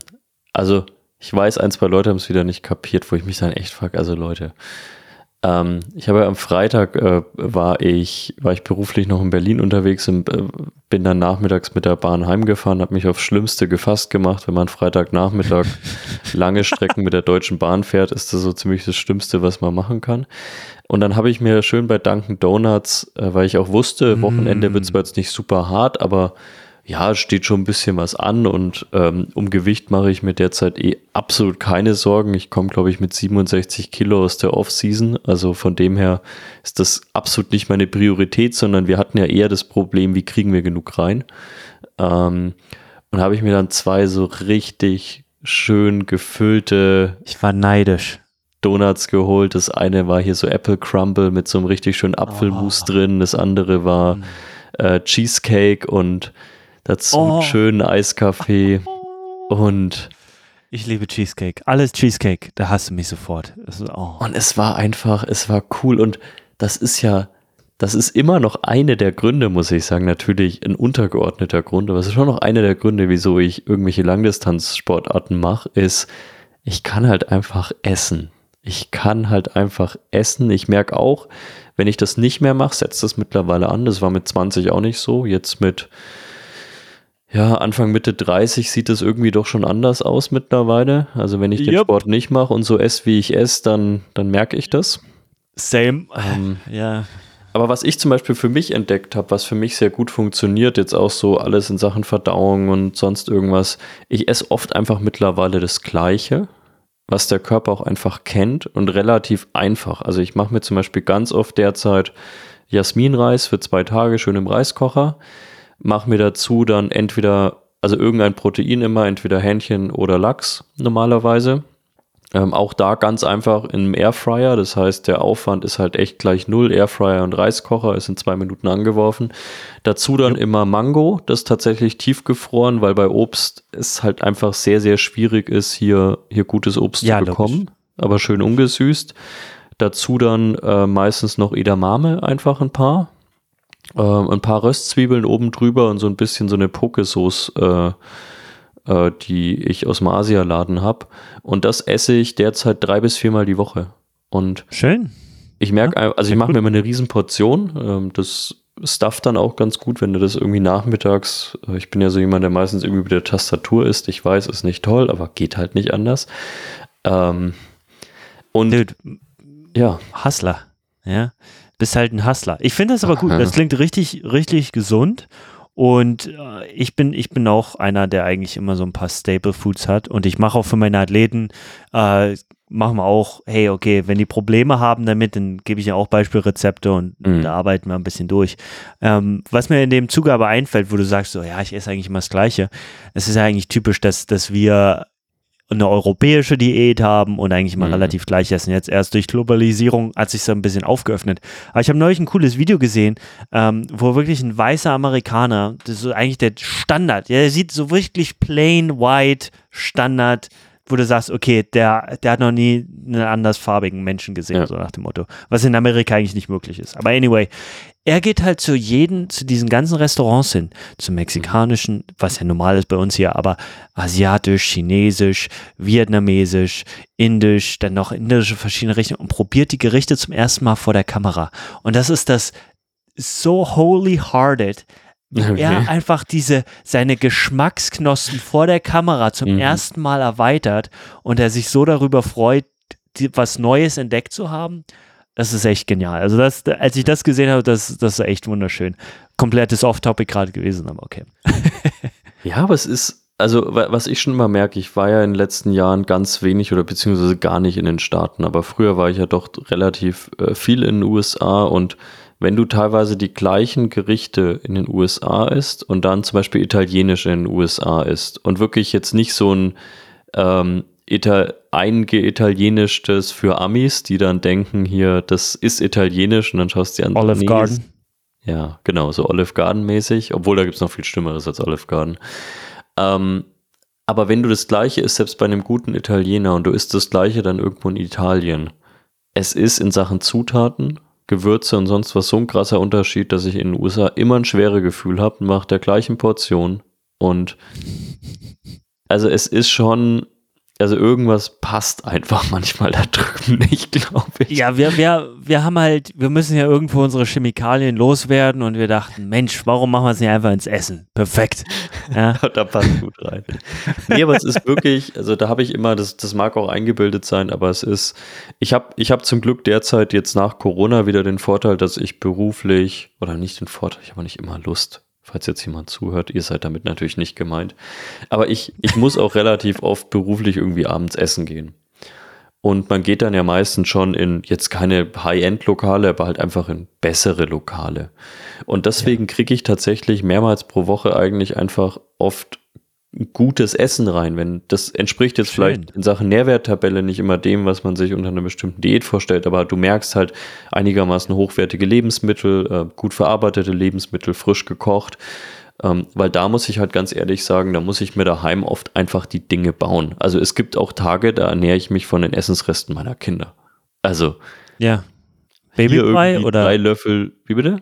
also ich weiß, ein, zwei Leute haben es wieder nicht kapiert, wo ich mich dann echt frage, also Leute, ähm, ich habe ja am Freitag äh, war ich war ich beruflich noch in Berlin unterwegs und äh, bin dann nachmittags mit der Bahn heimgefahren, habe mich aufs Schlimmste gefasst gemacht. Wenn man Freitagnachmittag lange Strecken mit der Deutschen Bahn fährt, ist das so ziemlich das Schlimmste, was man machen kann. Und dann habe ich mir schön bei Dunkin Donuts, äh, weil ich auch wusste, Wochenende wird zwar jetzt nicht super hart, aber ja, steht schon ein bisschen was an und ähm, um Gewicht mache ich mir derzeit eh absolut keine Sorgen. Ich komme, glaube ich, mit 67 Kilo aus der Off-Season. Also von dem her ist das absolut nicht meine Priorität, sondern wir hatten ja eher das Problem, wie kriegen wir genug rein. Ähm, und habe ich mir dann zwei so richtig schön gefüllte. Ich war neidisch. Donuts geholt. Das eine war hier so Apple Crumble mit so einem richtig schönen Apfelmus oh. drin. Das andere war mm. äh, Cheesecake und Dazu oh. einen schönen Eiskaffee und ich liebe Cheesecake. Alles Cheesecake, da hast du mich sofort. Ist, oh. Und es war einfach, es war cool und das ist ja, das ist immer noch eine der Gründe, muss ich sagen, natürlich ein untergeordneter Grund, aber es ist schon noch eine der Gründe, wieso ich irgendwelche Langdistanzsportarten mache, ist, ich kann halt einfach essen. Ich kann halt einfach essen. Ich merke auch, wenn ich das nicht mehr mache, setzt das mittlerweile an. Das war mit 20 auch nicht so. Jetzt mit ja, Anfang Mitte 30 sieht es irgendwie doch schon anders aus mittlerweile. Also wenn ich den yep. Sport nicht mache und so esse, wie ich esse, dann, dann merke ich das. Same. Ähm, ja. Aber was ich zum Beispiel für mich entdeckt habe, was für mich sehr gut funktioniert, jetzt auch so alles in Sachen Verdauung und sonst irgendwas, ich esse oft einfach mittlerweile das Gleiche, was der Körper auch einfach kennt und relativ einfach. Also ich mache mir zum Beispiel ganz oft derzeit Jasminreis für zwei Tage schön im Reiskocher mache mir dazu dann entweder, also irgendein Protein immer, entweder Hähnchen oder Lachs normalerweise. Ähm, auch da ganz einfach im Airfryer, das heißt, der Aufwand ist halt echt gleich null. Airfryer und Reiskocher ist in zwei Minuten angeworfen. Dazu dann ja. immer Mango, das tatsächlich tiefgefroren, weil bei Obst es halt einfach sehr, sehr schwierig ist, hier, hier gutes Obst ja, zu bekommen, logisch. aber schön ungesüßt. Dazu dann äh, meistens noch Edamame, einfach ein paar, äh, ein paar Röstzwiebeln oben drüber und so ein bisschen so eine Pokesoße, äh, äh, die ich aus dem Asialaden habe. Und das esse ich derzeit drei bis viermal die Woche. Und schön. Ich merke, ja, also ich mache mir immer eine Riesenportion. Ähm, das stufft dann auch ganz gut, wenn du das irgendwie nachmittags, äh, ich bin ja so jemand, der meistens irgendwie mit der Tastatur isst. Ich weiß, ist nicht toll, aber geht halt nicht anders. Ähm, und Dude, ja. Hustler, ja bist halt ein Hustler. Ich finde das aber gut. Das klingt richtig, richtig gesund. Und äh, ich bin, ich bin auch einer, der eigentlich immer so ein paar Staple Foods hat. Und ich mache auch für meine Athleten, äh, machen wir auch, hey, okay, wenn die Probleme haben damit, dann gebe ich ja auch Beispielrezepte und mhm. da arbeiten wir ein bisschen durch. Ähm, was mir in dem Zuge aber einfällt, wo du sagst, so, ja, ich esse eigentlich immer das Gleiche. Es ist ja eigentlich typisch, dass, dass wir eine europäische Diät haben und eigentlich mal Mhm. relativ gleich essen. Jetzt erst durch Globalisierung hat sich so ein bisschen aufgeöffnet. Aber ich habe neulich ein cooles Video gesehen, ähm, wo wirklich ein weißer Amerikaner, das ist eigentlich der Standard, ja, der sieht so wirklich plain white Standard, wo du sagst, okay, der, der hat noch nie einen andersfarbigen Menschen gesehen, Ja. so nach dem Motto. Was in Amerika eigentlich nicht möglich ist. Aber anyway, er geht halt zu jeden, zu diesen ganzen Restaurants hin, zum mexikanischen, was ja normal ist bei uns hier, aber asiatisch, chinesisch, vietnamesisch, indisch, dann noch indische verschiedene Richtungen und probiert die Gerichte zum ersten Mal vor der Kamera. Und das ist das so holy-hearted, wie Okay. er einfach diese, seine Geschmacksknospen vor der Kamera zum Mhm. ersten Mal erweitert und er sich so darüber freut, die, was Neues entdeckt zu haben. Das ist echt genial. Also das, als ich das gesehen habe, das, das ist echt wunderschön. Komplettes Off-Topic gerade gewesen, aber okay. Ja, aber es ist, also wa- was ich schon immer merke, ich war ja in den letzten Jahren ganz wenig oder beziehungsweise gar nicht in den Staaten, aber früher war ich ja doch relativ äh, viel in den USA und wenn du teilweise die gleichen Gerichte in den USA isst und dann zum Beispiel italienisch in den USA isst und wirklich jetzt nicht so ein ähm, Ital eingeitalienischtes für Amis, die dann denken, hier, das ist italienisch und dann schaust du dir an. Olive nee, Garden. ja, genau, so Olive Garden mäßig, obwohl da gibt es noch viel Schlimmeres als Olive Garden. Ähm, aber wenn du das Gleiche isst, selbst bei einem guten Italiener und du isst das Gleiche dann irgendwo in Italien, es ist in Sachen Zutaten, Gewürze und sonst was so ein krasser Unterschied, dass ich in den USA immer ein schwere Gefühl habe nach der gleichen Portion und also es ist schon, also irgendwas passt einfach manchmal da drüben nicht, glaube ich. Ja, wir, wir, wir haben halt, wir müssen ja irgendwo unsere Chemikalien loswerden und wir dachten, Mensch, warum machen wir es nicht einfach ins Essen? Perfekt. Ja. da passt gut rein. Nee, aber es ist wirklich, also da habe ich immer, das, das mag auch eingebildet sein, aber es ist, ich habe ich hab zum Glück derzeit jetzt nach Corona wieder den Vorteil, dass ich beruflich, oder nicht den Vorteil, ich habe nicht immer Lust, falls jetzt jemand zuhört, ihr seid damit natürlich nicht gemeint, aber ich, ich muss auch relativ oft beruflich irgendwie abends essen gehen. Und man geht dann ja meistens schon in jetzt keine High-End-Lokale, aber halt einfach in bessere Lokale. Und deswegen kriege ich tatsächlich mehrmals pro Woche eigentlich einfach oft gutes Essen rein. Wenn das entspricht jetzt Schön. vielleicht in Sachen Nährwerttabelle nicht immer dem, was man sich unter einer bestimmten Diät vorstellt, aber du merkst halt einigermaßen hochwertige Lebensmittel, äh, gut verarbeitete Lebensmittel, frisch gekocht. Ähm, weil da muss ich halt ganz ehrlich sagen, da muss ich mir daheim oft einfach die Dinge bauen. Also es gibt auch Tage, da ernähre ich mich von den Essensresten meiner Kinder. Also ja. Babybrei oder drei Löffel, wie bitte?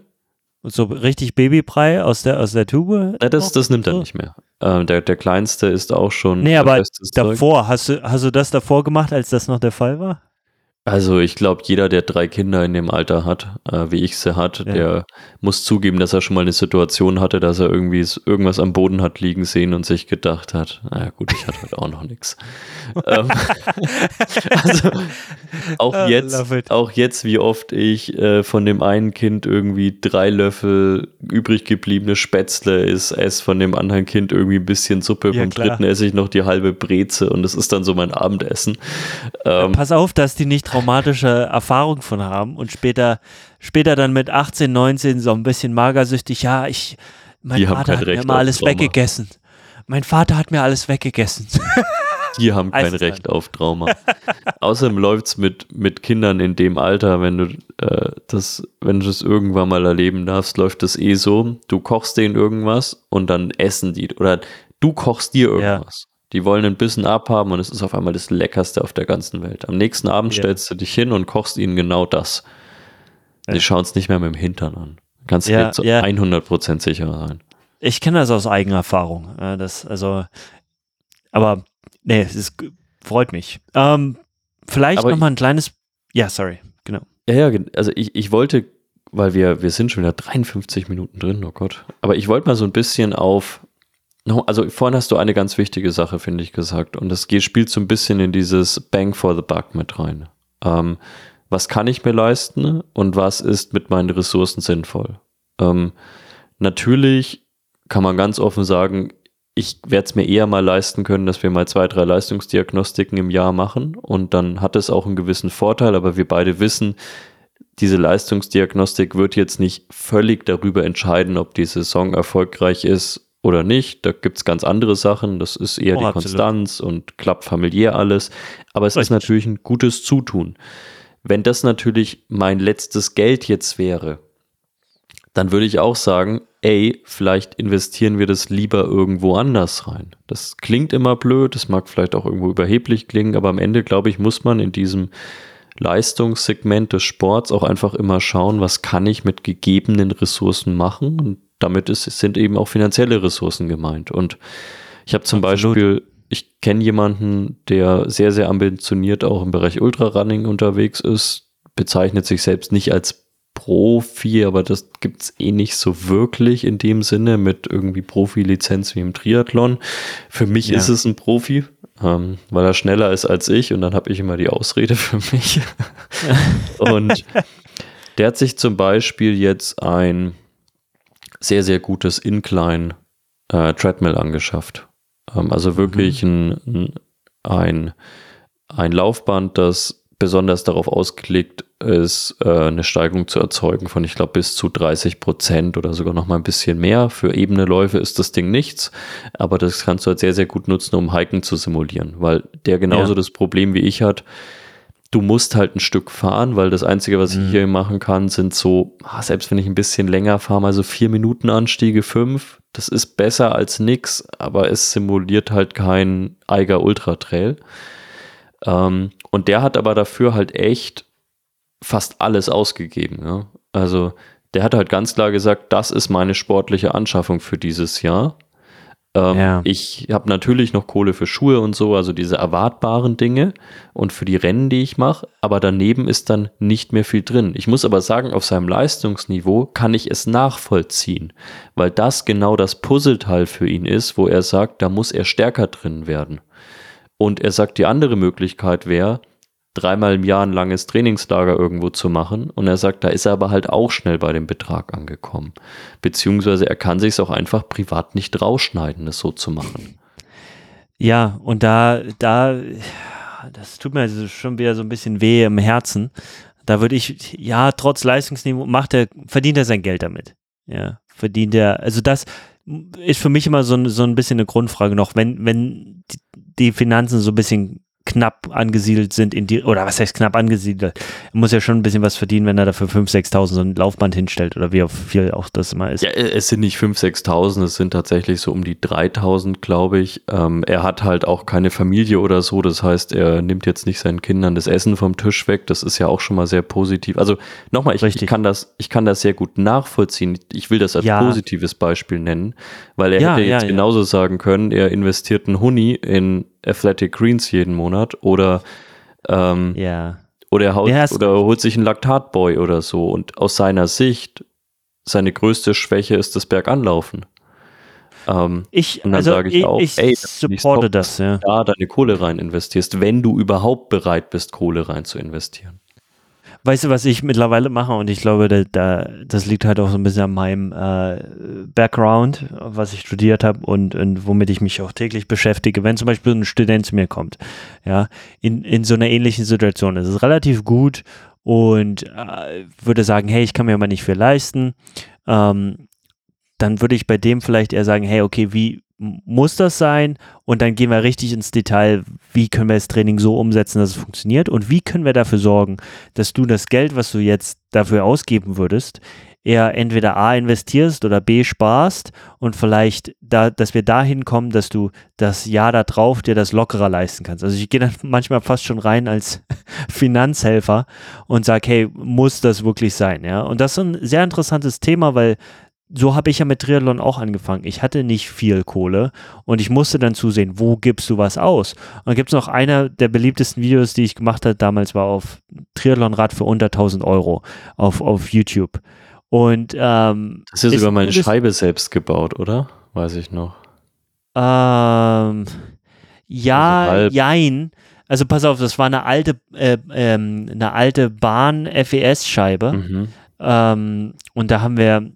So richtig Babybrei aus der, aus der Tube? Na, das, das nimmt er nicht mehr. Ähm, der, der kleinste ist auch schon. Nee, aber Zeug. davor, hast du, hast du das davor gemacht, als das noch der Fall war? Also ich glaube, jeder, der drei Kinder in dem Alter hat, äh, wie ich sie hat, Ja. der muss zugeben, dass er schon mal eine Situation hatte, dass er irgendwie irgendwas am Boden hat liegen sehen und sich gedacht hat, naja gut, ich hatte heute auch noch nichts. Ähm, also auch I jetzt, auch jetzt, wie oft ich äh, von dem einen Kind irgendwie drei Löffel übrig gebliebene Spätzle ist, esse von dem anderen Kind irgendwie ein bisschen Suppe, Ja, vom klar. dritten esse ich noch die halbe Breze und das ist dann so mein Abendessen. Ähm, Pass auf, dass die nicht traumatische Erfahrung von haben und später, später dann mit 18, 19 so ein bisschen magersüchtig, ja, ich, mein Die Vater hat mir immer alles Trauma. weggegessen. Mein Vater hat mir alles weggegessen. Die haben kein es Recht auf Trauma. Außerdem läuft es mit, mit Kindern in dem Alter, wenn du äh, das, wenn du das irgendwann mal erleben darfst, läuft das eh so. Du kochst denen irgendwas und dann essen die. Oder du kochst dir irgendwas. Die wollen ein bisschen abhaben und es ist auf einmal das Leckerste auf der ganzen Welt. Am nächsten Abend Ja. stellst du dich hin und kochst ihnen genau das. Die Ja. schauen es nicht mehr mit dem Hintern an. Kannst du Ja, dir zu ja. 100% sicher sein. Ich kenne das aus eigener Erfahrung. Das, also, aber nee, es freut mich. Ähm, vielleicht nochmal ein kleines, ja, sorry, genau. Ja, ja, also ich, ich wollte, weil wir, wir sind schon wieder 53 Minuten drin, oh Gott. Aber ich wollte mal so ein bisschen auf, also vorhin hast du eine ganz wichtige Sache, finde ich, gesagt. Und das spielt so ein bisschen in dieses Bang for the Buck mit rein. Ähm, was kann ich mir leisten und was ist mit meinen Ressourcen sinnvoll? Ähm, natürlich kann man ganz offen sagen, ich werde es mir eher mal leisten können, dass wir mal zwei, drei Leistungsdiagnostiken im Jahr machen und dann hat es auch einen gewissen Vorteil, aber wir beide wissen, diese Leistungsdiagnostik wird jetzt nicht völlig darüber entscheiden, ob die Saison erfolgreich ist oder nicht. Da gibt es ganz andere Sachen. Das ist eher Oh, die absolut. Konstanz und klappt familiär alles. Aber es ist Richtig. natürlich ein gutes Zutun. Wenn das natürlich mein letztes Geld jetzt wäre, dann würde ich auch sagen, ey, vielleicht investieren wir das lieber irgendwo anders rein. Das klingt immer blöd, das mag vielleicht auch irgendwo überheblich klingen, aber am Ende, glaube ich, muss man in diesem Leistungssegment des Sports auch einfach immer schauen, was kann ich mit gegebenen Ressourcen machen und damit ist, sind eben auch finanzielle Ressourcen gemeint. Und ich habe zum Absolut. Beispiel, ich kenne jemanden, der sehr, sehr ambitioniert auch im Bereich Ultrarunning unterwegs ist, bezeichnet sich selbst nicht als Profi, aber das gibt es eh nicht so wirklich in dem Sinne mit irgendwie Profi-Lizenz wie im Triathlon. Für mich Ja. ist es ein Profi, ähm, weil er schneller ist als ich und dann habe ich immer die Ausrede für mich. und der hat sich zum Beispiel jetzt ein sehr, sehr gutes Incline äh, Treadmill angeschafft. Ähm, also wirklich ein, ein, ein, ein Laufband, das besonders darauf ausgelegt ist, äh, eine Steigung zu erzeugen von, ich glaube, bis zu 30 Prozent oder sogar noch mal ein bisschen mehr. Für ebene Läufe ist das Ding nichts, aber das kannst du halt sehr, sehr gut nutzen, um Hiken zu simulieren, weil der genauso Ja. das Problem wie ich hat, du musst halt ein Stück fahren, weil das Einzige, was Mhm. ich hier machen kann, sind so, ah, selbst wenn ich ein bisschen länger fahre, mal so vier Minuten Anstiege, fünf, das ist besser als nix, aber es simuliert halt kein Eiger Ultra Trail. Ähm, und der hat aber dafür halt echt fast alles ausgegeben. Ja? Also der hat halt ganz klar gesagt, das ist meine sportliche Anschaffung für dieses Jahr. Ähm, Ja. Ich habe natürlich noch Kohle für Schuhe und so, also diese erwartbaren Dinge und für die Rennen, die ich mache, aber daneben ist dann nicht mehr viel drin. Ich muss aber sagen, auf seinem Leistungsniveau kann ich es nachvollziehen, weil das genau das Puzzleteil für ihn ist, wo er sagt, da muss er stärker drin werden. Und er sagt, die andere Möglichkeit wäre, dreimal im Jahr ein langes Trainingslager irgendwo zu machen. Und er sagt, da ist er aber halt auch schnell bei dem Betrag angekommen. Beziehungsweise er kann sich es auch einfach privat nicht rausschneiden, das so zu machen. Ja, und da, da, das tut mir also schon wieder so ein bisschen weh im Herzen. Da würde ich, ja, trotz Leistungsniveau macht er, verdient er sein Geld damit. Ja, verdient er, also das ist für mich immer so, ein- so ein bisschen eine Grundfrage noch, wenn, wenn die Finanzen so ein bisschen knapp angesiedelt sind in die, oder was heißt knapp angesiedelt? Er muss ja schon ein bisschen was verdienen, wenn er dafür 5.000, 6.000 so ein Laufband hinstellt oder wie viel auch das immer ist. Ja, es sind nicht 5.000, 6.000, es sind tatsächlich so um die 3.000, glaube ich. Ähm, er hat halt auch keine Familie oder so, das heißt, er nimmt jetzt nicht seinen Kindern das Essen vom Tisch weg, das ist ja auch schon mal sehr positiv. Also nochmal, ich, ich, kann das, ich kann das sehr gut nachvollziehen. Ich will das als Ja. positives Beispiel nennen, weil er Ja, hätte jetzt genauso sagen können, er investiert einen Huni in Athletic Greens jeden Monat oder ähm, Ja. oder er, haut, Ja, oder er holt sich einen Laktatboy oder so. Und aus seiner Sicht, seine größte Schwäche ist das Berganlaufen. Ähm, Ich, Und dann also sage ich ich, auch, ich ey, supporte top, das, ja. da deine Kohle rein investierst, wenn du überhaupt bereit bist, Kohle rein zu investieren. Weißt du, was ich mittlerweile mache? Und ich glaube, da, da, das liegt halt auch so ein bisschen an meinem äh, Background, was ich studiert habe und, und womit ich mich auch täglich beschäftige. Wenn zum Beispiel ein Student zu mir kommt, ja, in, in so einer ähnlichen Situation, ist relativ gut und äh, würde sagen, hey, ich kann mir aber nicht viel leisten, ähm, dann würde ich bei dem vielleicht eher sagen, hey, okay, wie muss das sein? Und dann gehen wir richtig ins Detail, wie können wir das Training so umsetzen, dass es funktioniert und wie können wir dafür sorgen, dass du das Geld, was du jetzt dafür ausgeben würdest, eher entweder A investierst oder B sparst und vielleicht da, dass wir dahin kommen, dass du das Jahr da drauf dir das lockerer leisten kannst. Also ich gehe dann manchmal fast schon rein als Finanzhelfer und sage, hey, muss das wirklich sein? Ja, und das ist ein sehr interessantes Thema, weil so habe ich ja mit Triathlon auch angefangen. Ich hatte nicht viel Kohle und ich musste dann zusehen, wo gibst du was aus? Und dann gibt es noch einer der beliebtesten Videos, die ich gemacht habe, damals war auf Triathlonrad für unter 1000 Euro auf, auf YouTube. Und ähm, Das ist Ist sogar meine Scheibe selbst gebaut, oder? Weiß ich noch. ähm, ja, Also jein. Also pass auf, das war eine alte, äh, ähm, eine alte Bahn-FES-Scheibe. Mhm. Ähm, und da haben wir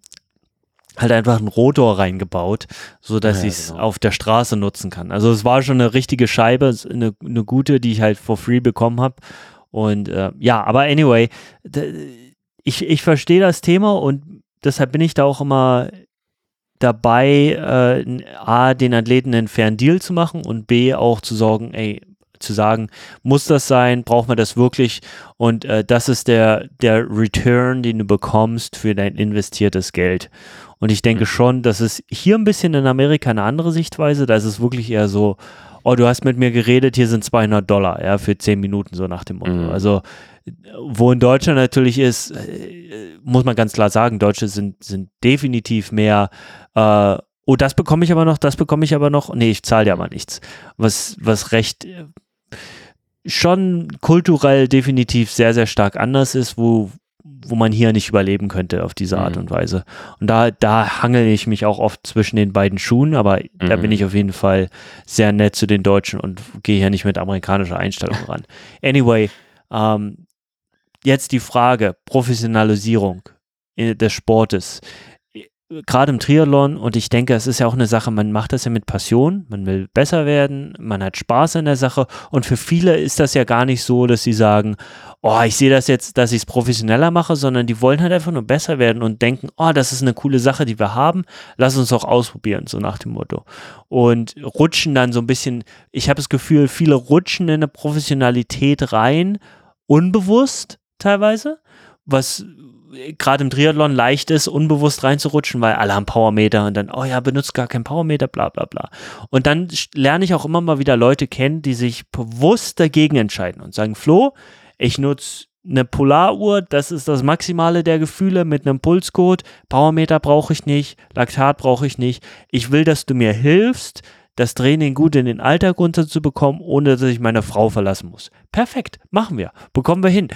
halt einfach einen Rotor reingebaut, so dass Ja, ich es genau. auf der Straße nutzen kann. Also es war schon eine richtige Scheibe, eine, eine gute, die ich halt for free bekommen habe. Und äh, ja, aber anyway, ich, ich verstehe das Thema und deshalb bin ich da auch immer dabei, äh, A, den Athleten einen fairen Deal zu machen und B, auch zu sorgen, ey, zu sagen, muss das sein, braucht man das wirklich und äh, das ist der, der Return, den du bekommst für dein investiertes Geld. Und ich denke mhm. schon, dass es hier ein bisschen in Amerika eine andere Sichtweise, da ist es wirklich eher so, oh, du hast mit mir geredet, hier sind 200 Dollar, ja, für 10 Minuten, so nach dem Motto. Mhm. Also, wo in Deutschland natürlich ist, äh, muss man ganz klar sagen, Deutsche sind, sind definitiv mehr, äh, oh, das bekomme ich aber noch, das bekomme ich aber noch, nee, ich zahle dir aber nichts. Was, was recht, äh, schon kulturell definitiv sehr, sehr stark anders ist, wo, wo man hier nicht überleben könnte auf diese Art mhm. und Weise. Und da, da hangel ich mich auch oft zwischen den beiden Schuhen, aber mhm. da bin ich auf jeden Fall sehr nett zu den Deutschen und gehe hier nicht mit amerikanischer Einstellung ran. Anyway, ähm, jetzt die Frage, Professionalisierung äh, des Sportes gerade im Triathlon und ich denke, es ist ja auch eine Sache, man macht das ja mit Passion, man will besser werden, man hat Spaß an der Sache und für viele ist das ja gar nicht so, dass sie sagen, oh, ich sehe das jetzt, dass ich es professioneller mache, sondern die wollen halt einfach nur besser werden und denken, oh, das ist eine coole Sache, die wir haben, lass uns auch ausprobieren, so nach dem Motto. Und rutschen dann so ein bisschen, ich habe das Gefühl, viele rutschen in eine Professionalität rein, unbewusst teilweise, was gerade im Triathlon leicht ist, unbewusst reinzurutschen, weil alle haben Powermeter und dann, oh ja, benutzt gar kein Powermeter, bla bla bla. Und dann lerne ich auch immer mal wieder Leute kennen, die sich bewusst dagegen entscheiden und sagen, Flo, ich nutze eine Polaruhr, das ist das Maximale der Gefühle mit einem Pulscode. Powermeter brauche ich nicht, Laktat brauche ich nicht. Ich will, dass du mir hilfst, das Training gut in den Alltag runterzubekommen, ohne dass ich meine Frau verlassen muss. Perfekt, machen wir. Bekommen wir hin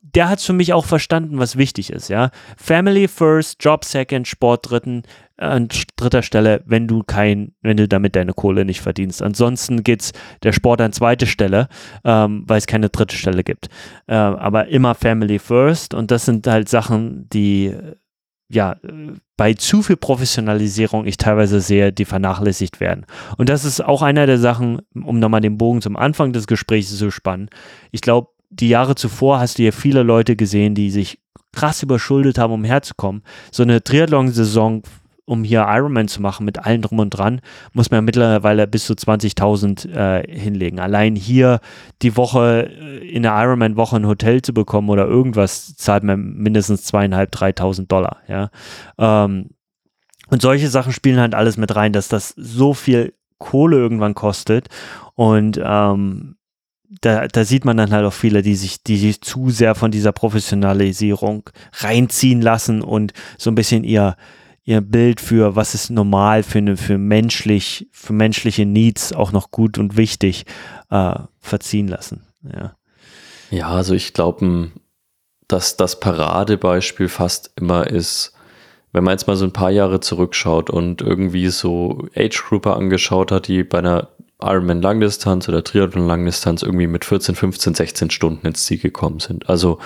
der hat es für mich auch verstanden, was wichtig ist, ja. Family first, Job second, Sport dritten, an dritter Stelle, wenn du kein, wenn du damit deine Kohle nicht verdienst. Ansonsten geht's der Sport an zweite Stelle, ähm, weil es keine dritte Stelle gibt. Äh, aber immer Family first und das sind halt Sachen, die ja, bei zu viel Professionalisierung ich teilweise sehe, die vernachlässigt werden. Und das ist auch einer der Sachen, um nochmal den Bogen zum Anfang des Gesprächs zu spannen. Ich glaube, die Jahre zuvor hast du ja viele Leute gesehen, die sich krass überschuldet haben, um herzukommen. So eine Triathlon-Saison, um hier Ironman zu machen mit allem drum und dran, muss man mittlerweile bis zu 20.000 äh, hinlegen. Allein hier die Woche äh, in der Ironman-Woche ein Hotel zu bekommen oder irgendwas, zahlt man mindestens 2.500, 3.000 Dollar. Ja. Ähm, und solche Sachen spielen halt alles mit rein, dass das so viel Kohle irgendwann kostet. Und ähm, da, da sieht man dann halt auch viele, die sich, die sich zu sehr von dieser Professionalisierung reinziehen lassen und so ein bisschen ihr, ihr Bild für was ist normal für eine, für menschlich, für menschliche Needs auch noch gut und wichtig äh, verziehen lassen. Ja. Ja, also ich glaube, dass das Paradebeispiel fast immer ist, wenn man jetzt mal so ein paar Jahre zurückschaut und irgendwie so Age-Grouper angeschaut hat, die bei einer Ironman Langdistanz oder Triathlon Langdistanz irgendwie mit 14, 15, 16 Stunden ins Ziel gekommen sind. Also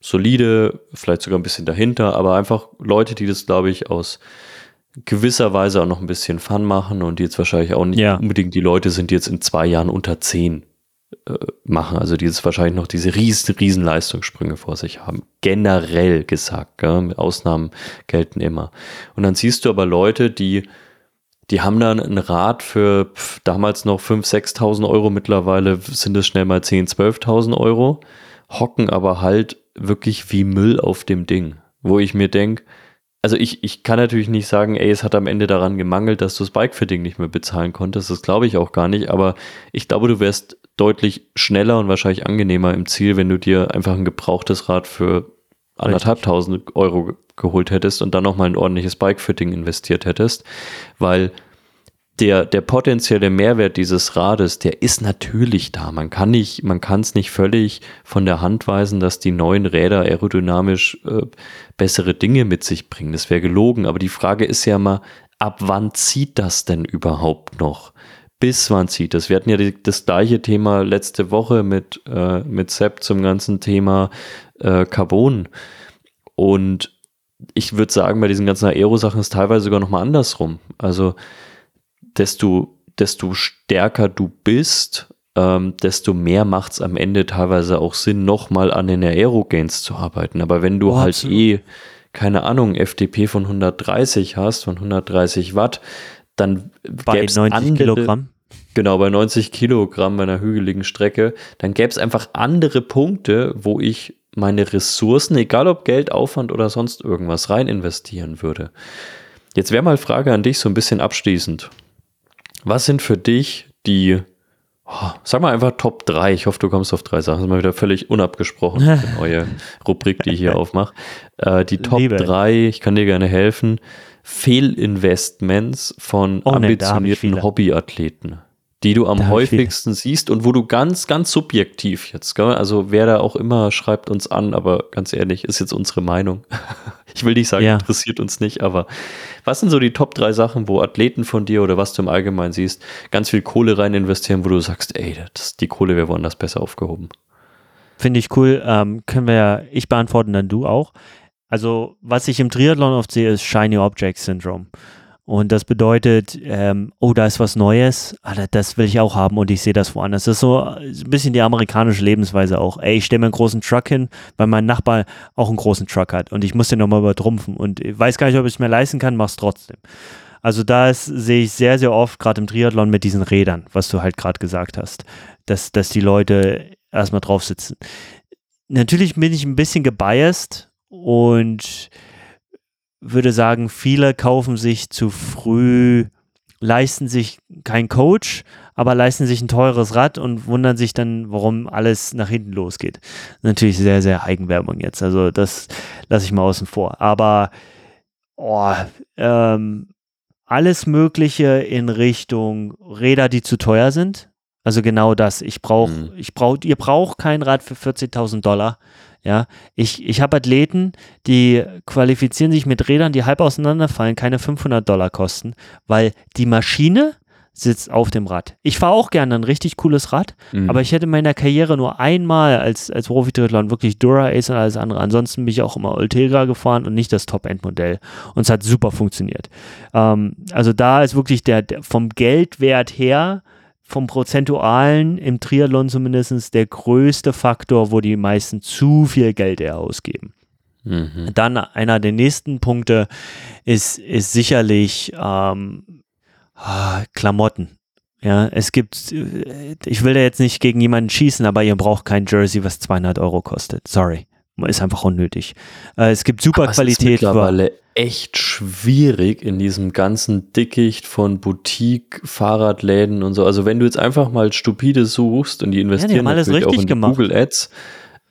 solide, vielleicht sogar ein bisschen dahinter, aber einfach Leute, die das, glaube ich, aus gewisser Weise auch noch ein bisschen Fun machen und die jetzt wahrscheinlich auch nicht ja. unbedingt die Leute sind, die jetzt in zwei Jahren unter 10 äh, machen. Also die jetzt wahrscheinlich noch diese riesen, riesen Leistungssprünge vor sich haben. Generell gesagt, gell? Ausnahmen gelten immer. Und dann siehst du aber Leute, die die haben dann ein Rad für damals noch 5.000, 6.000 Euro, mittlerweile sind es schnell mal 10.000, 12.000 Euro, hocken aber halt wirklich wie Müll auf dem Ding, wo ich mir denke, also ich, ich kann natürlich nicht sagen, ey, es hat am Ende daran gemangelt, dass du das Bikefitting nicht mehr bezahlen konntest, das glaube ich auch gar nicht, aber ich glaube, du wärst deutlich schneller und wahrscheinlich angenehmer im Ziel, wenn du dir einfach ein gebrauchtes Rad für anderthalbtausend Euro geholt hättest und dann nochmal ein ordentliches Bike-Fitting investiert hättest, weil der, der potenzielle Mehrwert dieses Rades, der ist natürlich da. Man kann nicht, man kann es nicht völlig von der Hand weisen, dass die neuen Räder aerodynamisch äh, bessere Dinge mit sich bringen. Das wäre gelogen. Aber die Frage ist ja mal, ab wann zieht das denn überhaupt noch? Bis wann zieht das? Wir hatten ja die, das gleiche Thema letzte Woche mit, äh, mit Sepp zum ganzen Thema äh, Carbon. Und ich würde sagen, bei diesen ganzen Aero-Sachen ist teilweise sogar noch mal andersrum. Also desto, desto stärker du bist, ähm, desto mehr macht es am Ende teilweise auch Sinn, nochmal an den Aerogains zu arbeiten. Aber wenn du oh, halt absolut. eh keine Ahnung, FDP von 130 hast, von 130 Watt, dann bei 90 andere, Kilogramm. Genau, bei 90 Kilogramm bei einer hügeligen Strecke, dann gäbe es einfach andere Punkte, wo ich meine Ressourcen, egal ob Geld, Aufwand oder sonst irgendwas, rein investieren würde. Jetzt wäre mal Frage an dich so ein bisschen abschließend. Was sind für dich die, oh, sag mal einfach Top 3, ich hoffe, du kommst auf drei Sachen, das ist mal wieder völlig unabgesprochen, die neue Rubrik, die ich hier aufmache. Äh, die Top Liebe. 3, ich kann dir gerne helfen, Fehlinvestments von oh, ambitionierten nee, Hobbyathleten die du am häufigsten siehst und wo du ganz, ganz subjektiv jetzt, gell? also wer da auch immer schreibt uns an, aber ganz ehrlich, ist jetzt unsere Meinung. ich will nicht sagen, ja. interessiert uns nicht, aber was sind so die Top drei Sachen, wo Athleten von dir oder was du im Allgemeinen siehst, ganz viel Kohle rein investieren, wo du sagst, ey, das, die Kohle wäre woanders besser aufgehoben? Finde ich cool. Ähm, können wir ja, ich beantworten, dann du auch. Also, was ich im Triathlon oft sehe, ist Shiny Object Syndrome. Und das bedeutet, ähm, oh, da ist was Neues, Alter, das will ich auch haben und ich sehe das woanders. Das ist so ein bisschen die amerikanische Lebensweise auch. Ey, ich stelle mir einen großen Truck hin, weil mein Nachbar auch einen großen Truck hat und ich muss den nochmal übertrumpfen und weiß gar nicht, ob ich es mir leisten kann, mach's trotzdem. Also da sehe ich sehr, sehr oft, gerade im Triathlon mit diesen Rädern, was du halt gerade gesagt hast, dass, dass die Leute erstmal drauf sitzen. Natürlich bin ich ein bisschen gebiased und würde sagen, viele kaufen sich zu früh, leisten sich kein Coach, aber leisten sich ein teures Rad und wundern sich dann, warum alles nach hinten losgeht. Natürlich sehr, sehr Eigenwerbung jetzt. Also das lasse ich mal außen vor. Aber oh, ähm, alles Mögliche in Richtung Räder, die zu teuer sind. Also genau das. Ich brauche, mhm. ich brauche, ihr braucht kein Rad für 40.000 Dollar. Ja, ich, ich habe Athleten, die qualifizieren sich mit Rädern, die halb auseinanderfallen, keine 500 Dollar kosten, weil die Maschine sitzt auf dem Rad. Ich fahre auch gerne ein richtig cooles Rad, mhm. aber ich hätte in meiner Karriere nur einmal als, als Profi-Triathlon wirklich Dura Ace und alles andere. Ansonsten bin ich auch immer Ultegra gefahren und nicht das Top-End-Modell. Und es hat super funktioniert. Ähm, also da ist wirklich der, der vom Geldwert her vom Prozentualen im Triathlon zumindest der größte Faktor, wo die meisten zu viel Geld eher ausgeben. Mhm. Dann einer der nächsten Punkte ist, ist sicherlich ähm, ah, Klamotten. Ja, es gibt, äh, ich will da jetzt nicht gegen jemanden schießen, aber ihr braucht kein Jersey, was 200 Euro kostet. Sorry ist einfach unnötig. Äh, es gibt super Aber Qualität. Es ist mittlerweile echt schwierig in diesem ganzen Dickicht von Boutique, Fahrradläden und so. Also wenn du jetzt einfach mal stupide suchst und die investieren ja, die auch in gemacht. Google Ads.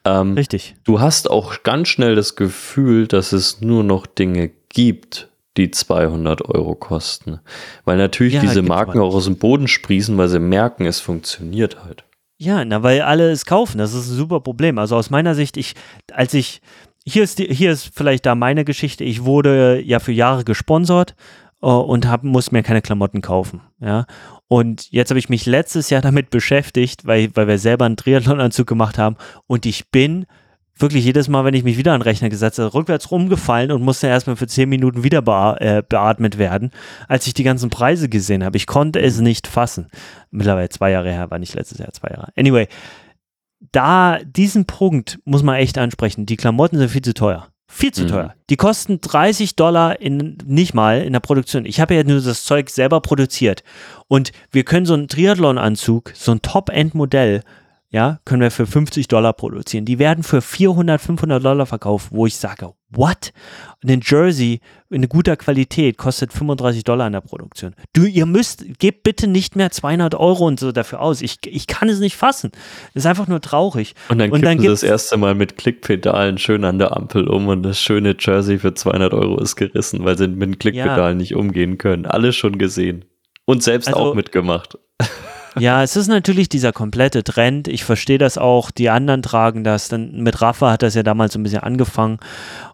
Ähm, richtig. Du hast auch ganz schnell das Gefühl, dass es nur noch Dinge gibt, die 200 Euro kosten. Weil natürlich ja, diese Marken auch aus dem Boden sprießen, weil sie merken, es funktioniert halt. Ja, na, weil alle es kaufen. Das ist ein super Problem. Also aus meiner Sicht, ich, als ich, hier ist, die, hier ist vielleicht da meine Geschichte. Ich wurde ja für Jahre gesponsert uh, und hab, muss mir keine Klamotten kaufen. Ja. Und jetzt habe ich mich letztes Jahr damit beschäftigt, weil, weil wir selber einen Triathlon-Anzug gemacht haben und ich bin wirklich jedes Mal, wenn ich mich wieder an den Rechner gesetzt habe, rückwärts rumgefallen und musste erstmal für zehn Minuten wieder bea äh, beatmet werden, als ich die ganzen Preise gesehen habe. Ich konnte es nicht fassen. Mittlerweile zwei Jahre her, war nicht letztes Jahr, zwei Jahre. Anyway, da, diesen Punkt muss man echt ansprechen. Die Klamotten sind viel zu teuer. Viel zu mhm. teuer. Die kosten 30 Dollar in, nicht mal in der Produktion. Ich habe ja nur das Zeug selber produziert. Und wir können so einen Triathlon-Anzug, so ein Top-End-Modell ja, können wir für 50 Dollar produzieren. Die werden für 400, 500 Dollar verkauft, wo ich sage, what? Ein Jersey in guter Qualität kostet 35 Dollar in der Produktion. Du, ihr müsst, gebt bitte nicht mehr 200 Euro und so dafür aus. Ich, ich kann es nicht fassen. Das ist einfach nur traurig. Und dann, und dann das erste Mal mit Klickpedalen schön an der Ampel um und das schöne Jersey für 200 Euro ist gerissen, weil sie mit Klickpedalen ja. nicht umgehen können. Alles schon gesehen. Und selbst also, auch mitgemacht. Ja, es ist natürlich dieser komplette Trend. Ich verstehe das auch. Die anderen tragen das. Dann mit Rafa hat das ja damals so ein bisschen angefangen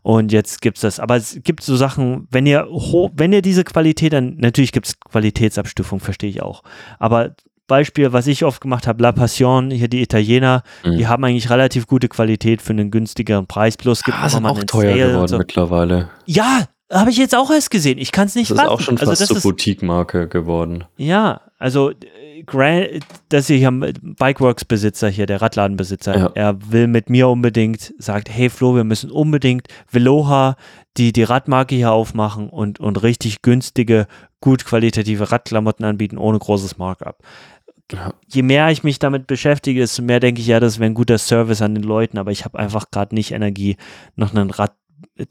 und jetzt gibt es das. Aber es gibt so Sachen, wenn ihr, wenn ihr diese Qualität, dann natürlich gibt es Qualitätsabstufung, verstehe ich auch. Aber Beispiel, was ich oft gemacht habe, La Passion, hier die Italiener, mhm. die haben eigentlich relativ gute Qualität für einen günstigeren Preis. Bloß gibt es ah, sind auch teuer Sale geworden so. mittlerweile. Ja, habe ich jetzt auch erst gesehen. Ich kann es nicht Das ist auch schon also fast also, zur Boutique-Marke geworden. Ja, also Grant, das hier Bikeworks-Besitzer hier, der Radladenbesitzer, Ja. er will mit mir unbedingt, sagt, hey Flo, wir müssen unbedingt Veloha, die, die Radmarke hier aufmachen und, und richtig günstige, gut qualitative Radklamotten anbieten, ohne großes Markup. Ja. Je mehr ich mich damit beschäftige, desto mehr denke ich, ja, das wäre ein guter Service an den Leuten, aber ich habe einfach gerade nicht Energie, noch einen Rad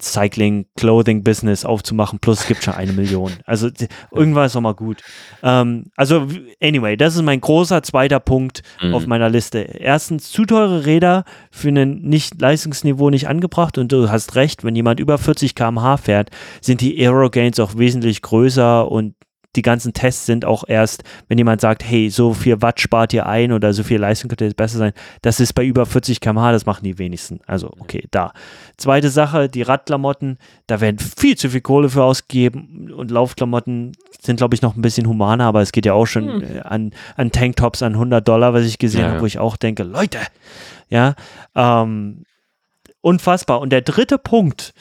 Cycling, Clothing Business aufzumachen, plus es gibt schon eine Million. Also irgendwann ist noch mal gut. Ähm, also anyway, das ist mein großer zweiter Punkt Mhm. auf meiner Liste. Erstens, zu teure Räder für ein nicht Leistungsniveau nicht angebracht und du hast recht, wenn jemand über 40 km/h fährt, sind die Aero-Gains auch wesentlich größer und die ganzen Tests sind auch erst, wenn jemand sagt, hey, so viel Watt spart ihr ein oder so viel Leistung könnte jetzt besser sein, das ist bei über 40 km/h, das machen die wenigsten. Also, okay, da. Zweite Sache, die Radklamotten, da werden viel zu viel Kohle für ausgegeben und Laufklamotten sind, glaube ich, noch ein bisschen humaner, aber es geht ja auch schon äh, an, an Tanktops an 100 Dollar, was ich gesehen Ja, habe, ja. wo ich auch denke, Leute, ja, ähm, unfassbar. Und der dritte Punkt,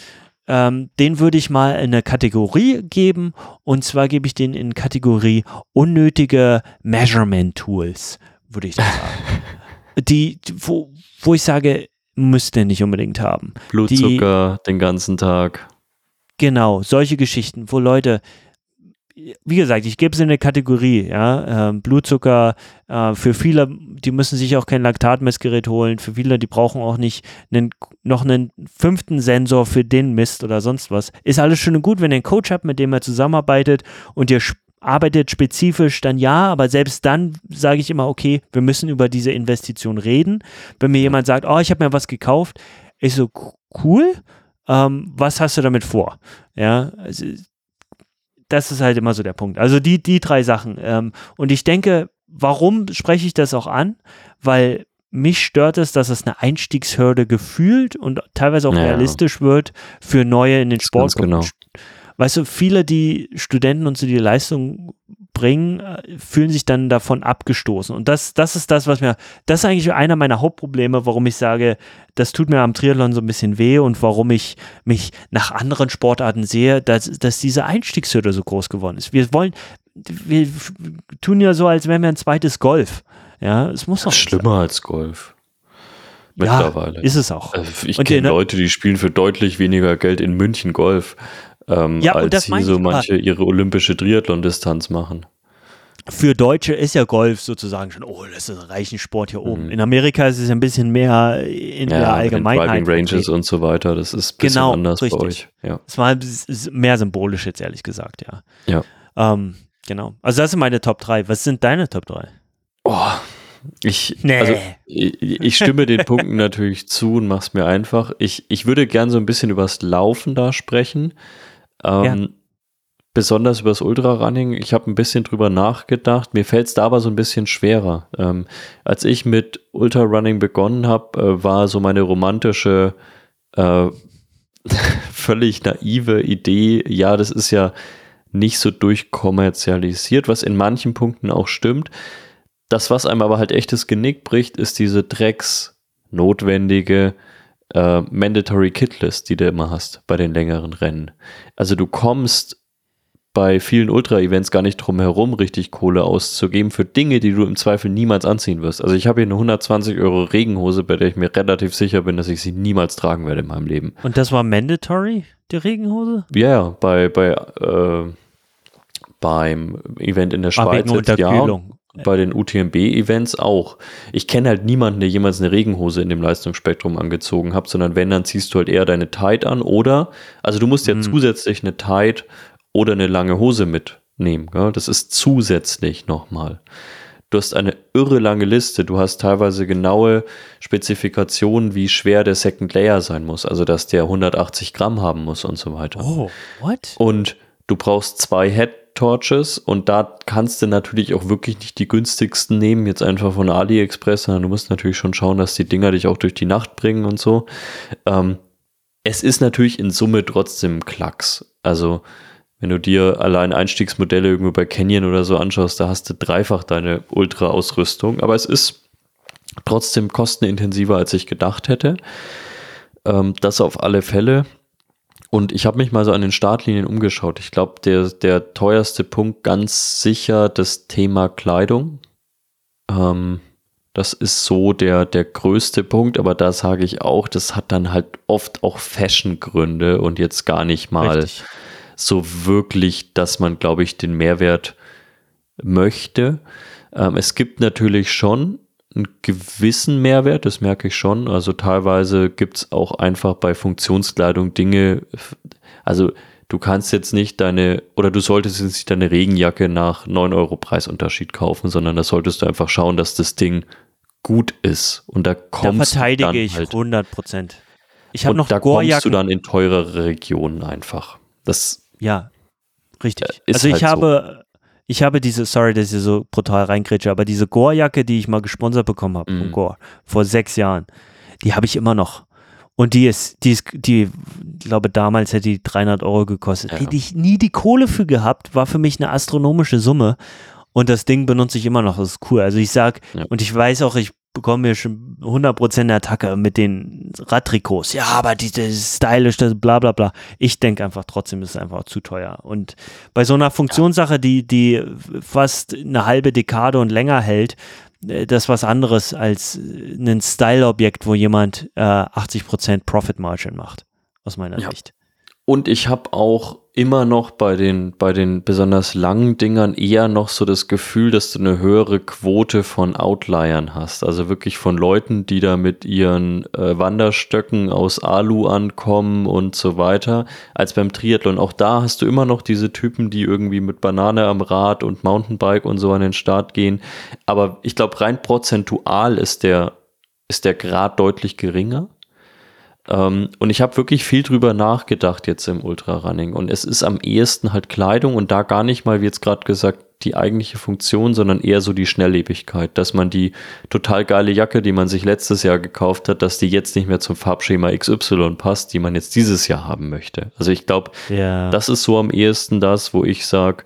ähm, den würde ich mal in eine Kategorie geben. Und zwar gebe ich den in Kategorie unnötige Measurement Tools, würde ich sagen. die, die- wo, wo ich sage, müsst ihr nicht unbedingt haben. Blutzucker den ganzen Tag. Genau, solche Geschichten, wo Leute, wie gesagt, ich gebe es in eine Kategorie, ja, ähm, Blutzucker, äh, für viele, die müssen sich auch kein Laktatmessgerät holen, für viele, die brauchen auch nicht einen, noch einen fünften Sensor für den Mist oder sonst was. Ist alles schön und gut, wenn ihr einen Coach habt, mit dem er zusammenarbeitet und ihr arbeitet spezifisch, dann ja, aber selbst dann sage ich immer, okay, wir müssen über diese Investition reden. Wenn mir jemand sagt, oh, ich habe mir was gekauft, ich so, "C- cool, ähm, was hast du damit vor? Ja, also, das ist halt immer so der Punkt. Also die, die drei Sachen. Ähm, und ich denke, warum spreche ich das auch an? Weil mich stört es, dass es eine Einstiegshürde gefühlt und teilweise auch Ja. realistisch wird für Neue in den Sport. genau. Weißt du, viele, die Studenten und so die Leistung bringen, äh, fühlen sich dann davon abgestoßen. Und das, das ist das, was mir, das ist eigentlich einer meiner Hauptprobleme, warum ich sage, das tut mir am Triathlon so ein bisschen weh und warum ich mich nach anderen Sportarten sehe, dass, dass diese Einstiegshürde so groß geworden ist. Wir wollen, wir tun ja so, als wären wir ein zweites Golf. Ja, es muss doch nicht Schlimmer als Golf. sein. Ja, Mittlerweile. ist es auch. Äh, Ich kenne der- Leute, die spielen für deutlich weniger Geld in München Golf, ähm, Ja, als hier so manche ihre olympische Triathlon-Distanz machen. für Deutsche ist ja Golf sozusagen schon, oh, das ist ein reichen Sport hier oben. Mhm. In Amerika ist es ein bisschen mehr in der Ja, in Allgemeinheit. Driving Ranges und so weiter, das ist ein bisschen Genau, anders richtig. bei euch. Ja. Es war mehr symbolisch jetzt ehrlich gesagt, ja. Ja. Ähm, genau. Also das sind meine Top 3. Was sind deine Top 3? Oh, ich, Nee. also, ich, ich stimme den Punkten natürlich zu und mach's mir einfach. Ich, ich würde gern so ein bisschen übers Laufen da sprechen. Ähm, Gern. Besonders übers Ultrarunning. Ich habe ein bisschen drüber nachgedacht. Mir fällt es da aber so ein bisschen schwerer. Ähm, als ich mit Ultrarunning begonnen habe, äh, war so meine romantische, äh, völlig naive Idee, ja, das ist ja nicht so durchkommerzialisiert, was in manchen Punkten auch stimmt. Das, was einem aber halt echtes Genick bricht, ist diese Drecks notwendige äh, Mandatory Kitlist, die du immer hast bei den längeren Rennen. Also du kommst bei vielen Ultra-Events gar nicht drum herum, richtig Kohle auszugeben für Dinge, die du im Zweifel niemals anziehen wirst. Also ich habe hier eine 120 Euro Regenhose, bei der ich mir relativ sicher bin, dass ich sie niemals tragen werde in meinem Leben. Und das war mandatory, die Regenhose? Ja, ja, bei, bei, äh, beim Event in der Ah, Schweiz wegen jetzt ja, Unterkühlung. Bei den UTMB-Events auch. Ich kenne halt niemanden, der jemals eine Regenhose in dem Leistungsspektrum angezogen hat, sondern wenn, dann ziehst du halt eher deine Tight an oder, also du musst ja Mhm. zusätzlich eine Tight oder eine lange Hose mitnehmen. Gell? Das ist zusätzlich nochmal. Du hast eine irre lange Liste. Du hast teilweise genaue Spezifikationen, wie schwer der Second Layer sein muss. Also, dass der 180 Gramm haben muss und so weiter. Oh, what? Und du brauchst zwei Head Torches und da kannst du natürlich auch wirklich nicht die günstigsten nehmen, jetzt einfach von AliExpress, sondern du musst natürlich schon schauen, dass die Dinger dich auch durch die Nacht bringen und so. Ähm, es ist natürlich in Summe trotzdem Klacks. Also, wenn du dir allein Einstiegsmodelle irgendwo bei Canyon oder so anschaust, da hast du dreifach deine Ultra-Ausrüstung, aber es ist trotzdem kostenintensiver, als ich gedacht hätte. Ähm, das auf alle Fälle. Und ich habe mich mal so an den Startlinien umgeschaut. Ich glaube, der, der teuerste Punkt ganz sicher das Thema Kleidung. Ähm, das ist so der, der größte Punkt, aber da sage ich auch, das hat dann halt oft auch Fashion-Gründe und jetzt gar nicht mal Richtig. so wirklich, dass man, glaube ich, den Mehrwert möchte. Ähm, es gibt natürlich schon einen gewissen Mehrwert, das merke ich schon. Also teilweise gibt es auch einfach bei Funktionskleidung Dinge, also du kannst jetzt nicht deine, oder du solltest jetzt nicht deine Regenjacke nach 9 Euro Preisunterschied kaufen, sondern da solltest du einfach schauen, dass das Ding gut ist. Und da kommst da verteidige du dann ich halt, 100 Prozent. Ich habe noch da kommst du dann in teurere Regionen einfach. Das ja, richtig. Äh, also ich halt habe, so. Ich habe diese, sorry, dass ich so brutal reingrätsche, aber diese Gore-Jacke, die ich mal gesponsert bekommen habe mm. von Gore vor sechs Jahren, die habe ich immer noch. Und die ist, die ist, die, ich glaube, damals hätte die 300 Euro gekostet. Ja. Hätte ich nie die Kohle für gehabt, war für mich eine astronomische Summe. Und das Ding benutze ich immer noch. Das ist cool. Also ich sag, ja. und ich weiß auch, ich bekomme mir schon 100% Attacke mit den Radtrikots. Ja, aber diese stylisch, das bla bla bla. Ich denke einfach trotzdem, ist es einfach zu teuer. Und bei so einer Funktionssache, die, die fast eine halbe Dekade und länger hält, äh, das ist was anderes als ein Style-Objekt, wo jemand äh, 80% Profit Margin macht, aus meiner ja. Sicht. Und ich habe auch immer noch bei den, bei den besonders langen Dingern eher noch so das Gefühl, dass du eine höhere Quote von Outliern hast. Also wirklich von Leuten, die da mit ihren äh, Wanderstöcken aus Alu ankommen und so weiter, als beim Triathlon. Auch da hast du immer noch diese Typen, die irgendwie mit Banane am Rad und Mountainbike und so an den Start gehen. Aber ich glaube, rein prozentual ist der, ist der Grad deutlich geringer. Ähm, und ich habe wirklich viel drüber nachgedacht jetzt im Ultrarunning. Und es ist am ehesten halt Kleidung und da gar nicht mal, wie jetzt gerade gesagt, die eigentliche Funktion, sondern eher so die Schnelllebigkeit, dass man die total geile Jacke, die man sich letztes Jahr gekauft hat, dass die jetzt nicht mehr zum Farbschema XY passt, die man jetzt dieses Jahr haben möchte. Also ich glaube, ja. das ist so am ehesten das, wo ich sage,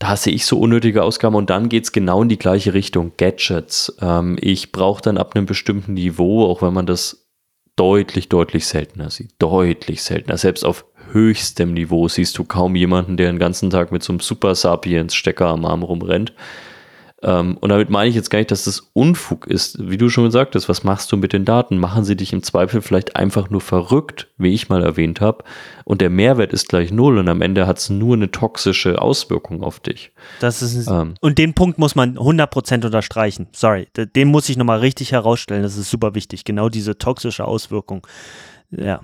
da sehe ich so unnötige Ausgaben und dann geht es genau in die gleiche Richtung. Gadgets. Ähm, ich brauche dann ab einem bestimmten Niveau, auch wenn man das deutlich, deutlich seltener sieht. Deutlich seltener. Selbst auf höchstem Niveau siehst du kaum jemanden, der den ganzen Tag mit so einem Super Sapiens Stecker am Arm rumrennt. Ähm, und damit meine ich jetzt gar nicht, dass das Unfug ist. Wie du schon gesagt hast, was machst du mit den Daten? Machen sie dich im Zweifel vielleicht einfach nur verrückt, wie ich mal erwähnt habe, und der Mehrwert ist gleich null und am Ende hat es nur eine toxische Auswirkung auf dich. Das ist ähm. und den Punkt muss man 100% unterstreichen. Sorry, den muss ich nochmal richtig herausstellen. Das ist super wichtig. Genau diese toxische Auswirkung. Ja.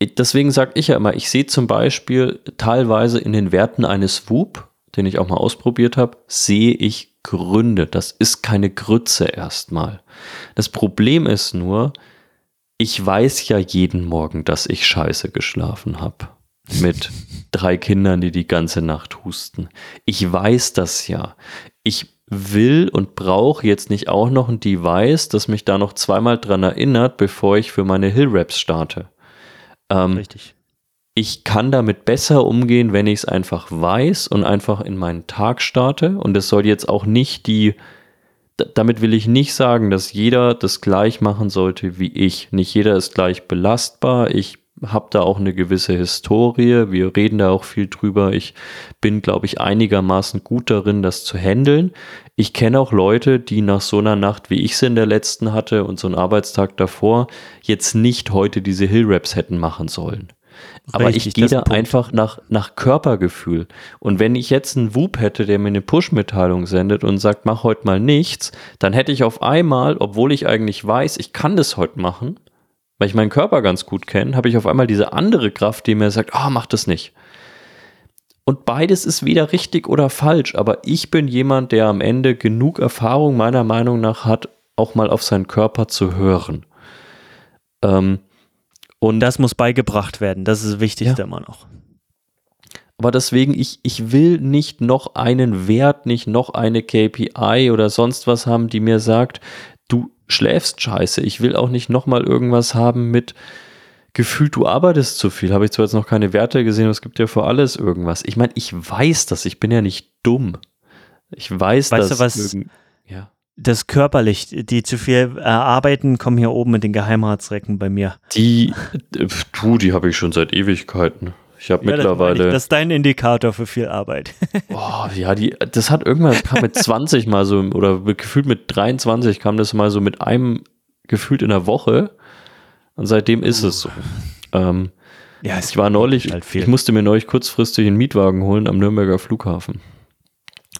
Deswegen sage ich ja immer, ich sehe zum Beispiel teilweise in den Werten eines WUP, den ich auch mal ausprobiert habe, sehe ich Gründe. Das ist keine Grütze erstmal. Das Problem ist nur, ich weiß ja jeden Morgen, dass ich scheiße geschlafen habe. Mit drei Kindern, die die ganze Nacht husten. Ich weiß das ja. Ich will und brauche jetzt nicht auch noch ein Device, das mich da noch zweimal dran erinnert, bevor ich für meine Hill Raps starte. Ähm, Richtig. Ich kann damit besser umgehen, wenn ich es einfach weiß und einfach in meinen Tag starte. Und es soll jetzt auch nicht die, damit will ich nicht sagen, dass jeder das gleich machen sollte wie ich. Nicht jeder ist gleich belastbar. Ich habe da auch eine gewisse Historie. Wir reden da auch viel drüber. Ich bin, glaube ich, einigermaßen gut darin, das zu handeln. Ich kenne auch Leute, die nach so einer Nacht, wie ich sie in der letzten hatte und so einen Arbeitstag davor, jetzt nicht heute diese Hill Raps hätten machen sollen. Aber Richtig, ich gehe da einfach nach, nach Körpergefühl. Und wenn ich jetzt einen Whoop hätte, der mir eine Push-Mitteilung sendet und sagt, mach heute mal nichts, dann hätte ich auf einmal, obwohl ich eigentlich weiß, ich kann das heute machen, weil ich meinen Körper ganz gut kenne, habe ich auf einmal diese andere Kraft, die mir sagt, ah, oh, mach das nicht. Und beides ist weder richtig oder falsch, aber ich bin jemand, der am Ende genug Erfahrung meiner Meinung nach hat, auch mal auf seinen Körper zu hören. Ähm, und das muss beigebracht werden. Das ist das Wichtigste ja. immer noch. Aber deswegen, ich, ich will nicht noch einen Wert, nicht noch eine KPI oder sonst was haben, die mir sagt, du schläfst scheiße. Ich will auch nicht nochmal irgendwas haben mit gefühlt, du arbeitest zu viel. Habe ich zwar jetzt noch keine Werte gesehen, aber es gibt ja für alles irgendwas. Ich meine, ich weiß das, ich bin ja nicht dumm. Ich weiß, weißt dass. Du, was, das körperlich, die zu viel äh, arbeiten, kommen hier oben mit den Geheimratsrecken bei mir. Die, du, die habe ich schon seit Ewigkeiten. Ich habe Ja, das, mittlerweile. ich. das ist dein Indikator für viel Arbeit. Boah, ja, die, das hat irgendwann, das kam mit 20 mal so, oder gefühlt mit 23 kam das mal so mit einem gefühlt in der Woche. Und seitdem ist es so. Ähm, ja, ich war neulich, halt ich musste mir neulich kurzfristig einen Mietwagen holen am Nürnberger Flughafen.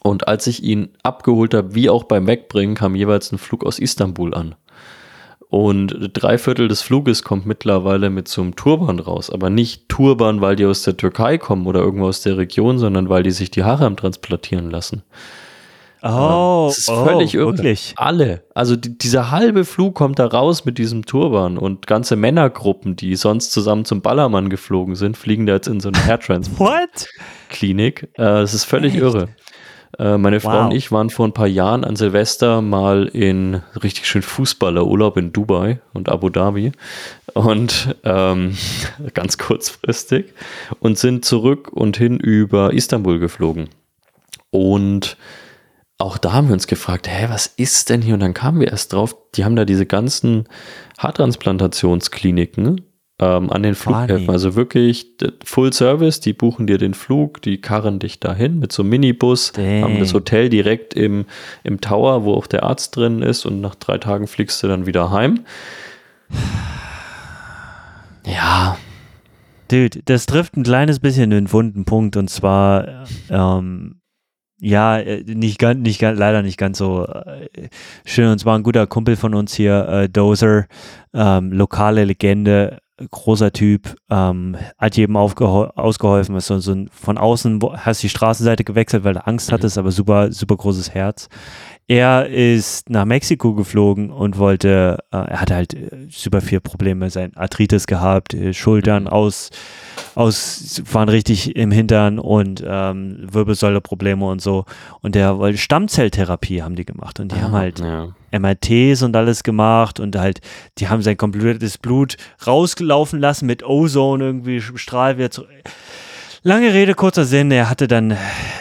Und als ich ihn abgeholt habe, wie auch beim Wegbringen, kam jeweils ein Flug aus Istanbul an. Und drei Viertel des Fluges kommt mittlerweile mit so einem Turban raus. Aber nicht Turban, weil die aus der Türkei kommen oder irgendwo aus der Region, sondern weil die sich die Haare haben transplantieren lassen. oh, das ist oh, völlig irre. Wirklich. Alle. Also die, dieser halbe Flug kommt da raus mit diesem Turban und ganze Männergruppen, die sonst zusammen zum Ballermann geflogen sind, fliegen da jetzt in so eine Hairtransplant-Klinik. Äh, das ist völlig Echt? irre. Äh, meine Frau Wow. und ich waren vor ein paar Jahren an Silvester mal in richtig schön Fußballerurlaub in Dubai und Abu Dhabi und ähm, ganz kurzfristig und sind zurück und hin über Istanbul geflogen. Und auch da haben wir uns gefragt, hä, was ist denn hier? Und dann kamen wir erst drauf, die haben da diese ganzen Haartransplantationskliniken ähm, an den Flughäfen. Also wirklich Full Service, die buchen dir den Flug, die karren dich dahin mit so einem Minibus, Dang. haben das Hotel direkt im, im Tower, wo auch der Arzt drin ist und nach drei Tagen fliegst du dann wieder heim. Ja, Dude, das trifft ein kleines bisschen den wunden Punkt und zwar, ähm, ja, äh, nicht ganz, nicht ganz, leider nicht ganz so äh, schön. Und zwar ein guter Kumpel von uns hier, äh, Dozer, ähm, lokale Legende, großer Typ, ähm, hat jedem ausgeholfen. Ist so, so ein, von außen hast die Straßenseite gewechselt, weil du Angst hattest, aber super, super großes Herz. Er ist nach Mexiko geflogen und wollte, äh, er hatte halt äh, super viel Probleme, sein Arthritis gehabt, äh, Schultern aus, aus, waren richtig im Hintern und ähm, Wirbelsäuleprobleme und so. Und der wollte Stammzelltherapie haben die gemacht und die haben halt ja. MRTs und alles gemacht und halt, die haben sein komplettes Blut rausgelaufen lassen mit Ozone irgendwie Strahl wieder zurück. Lange Rede, kurzer Sinn, er hatte dann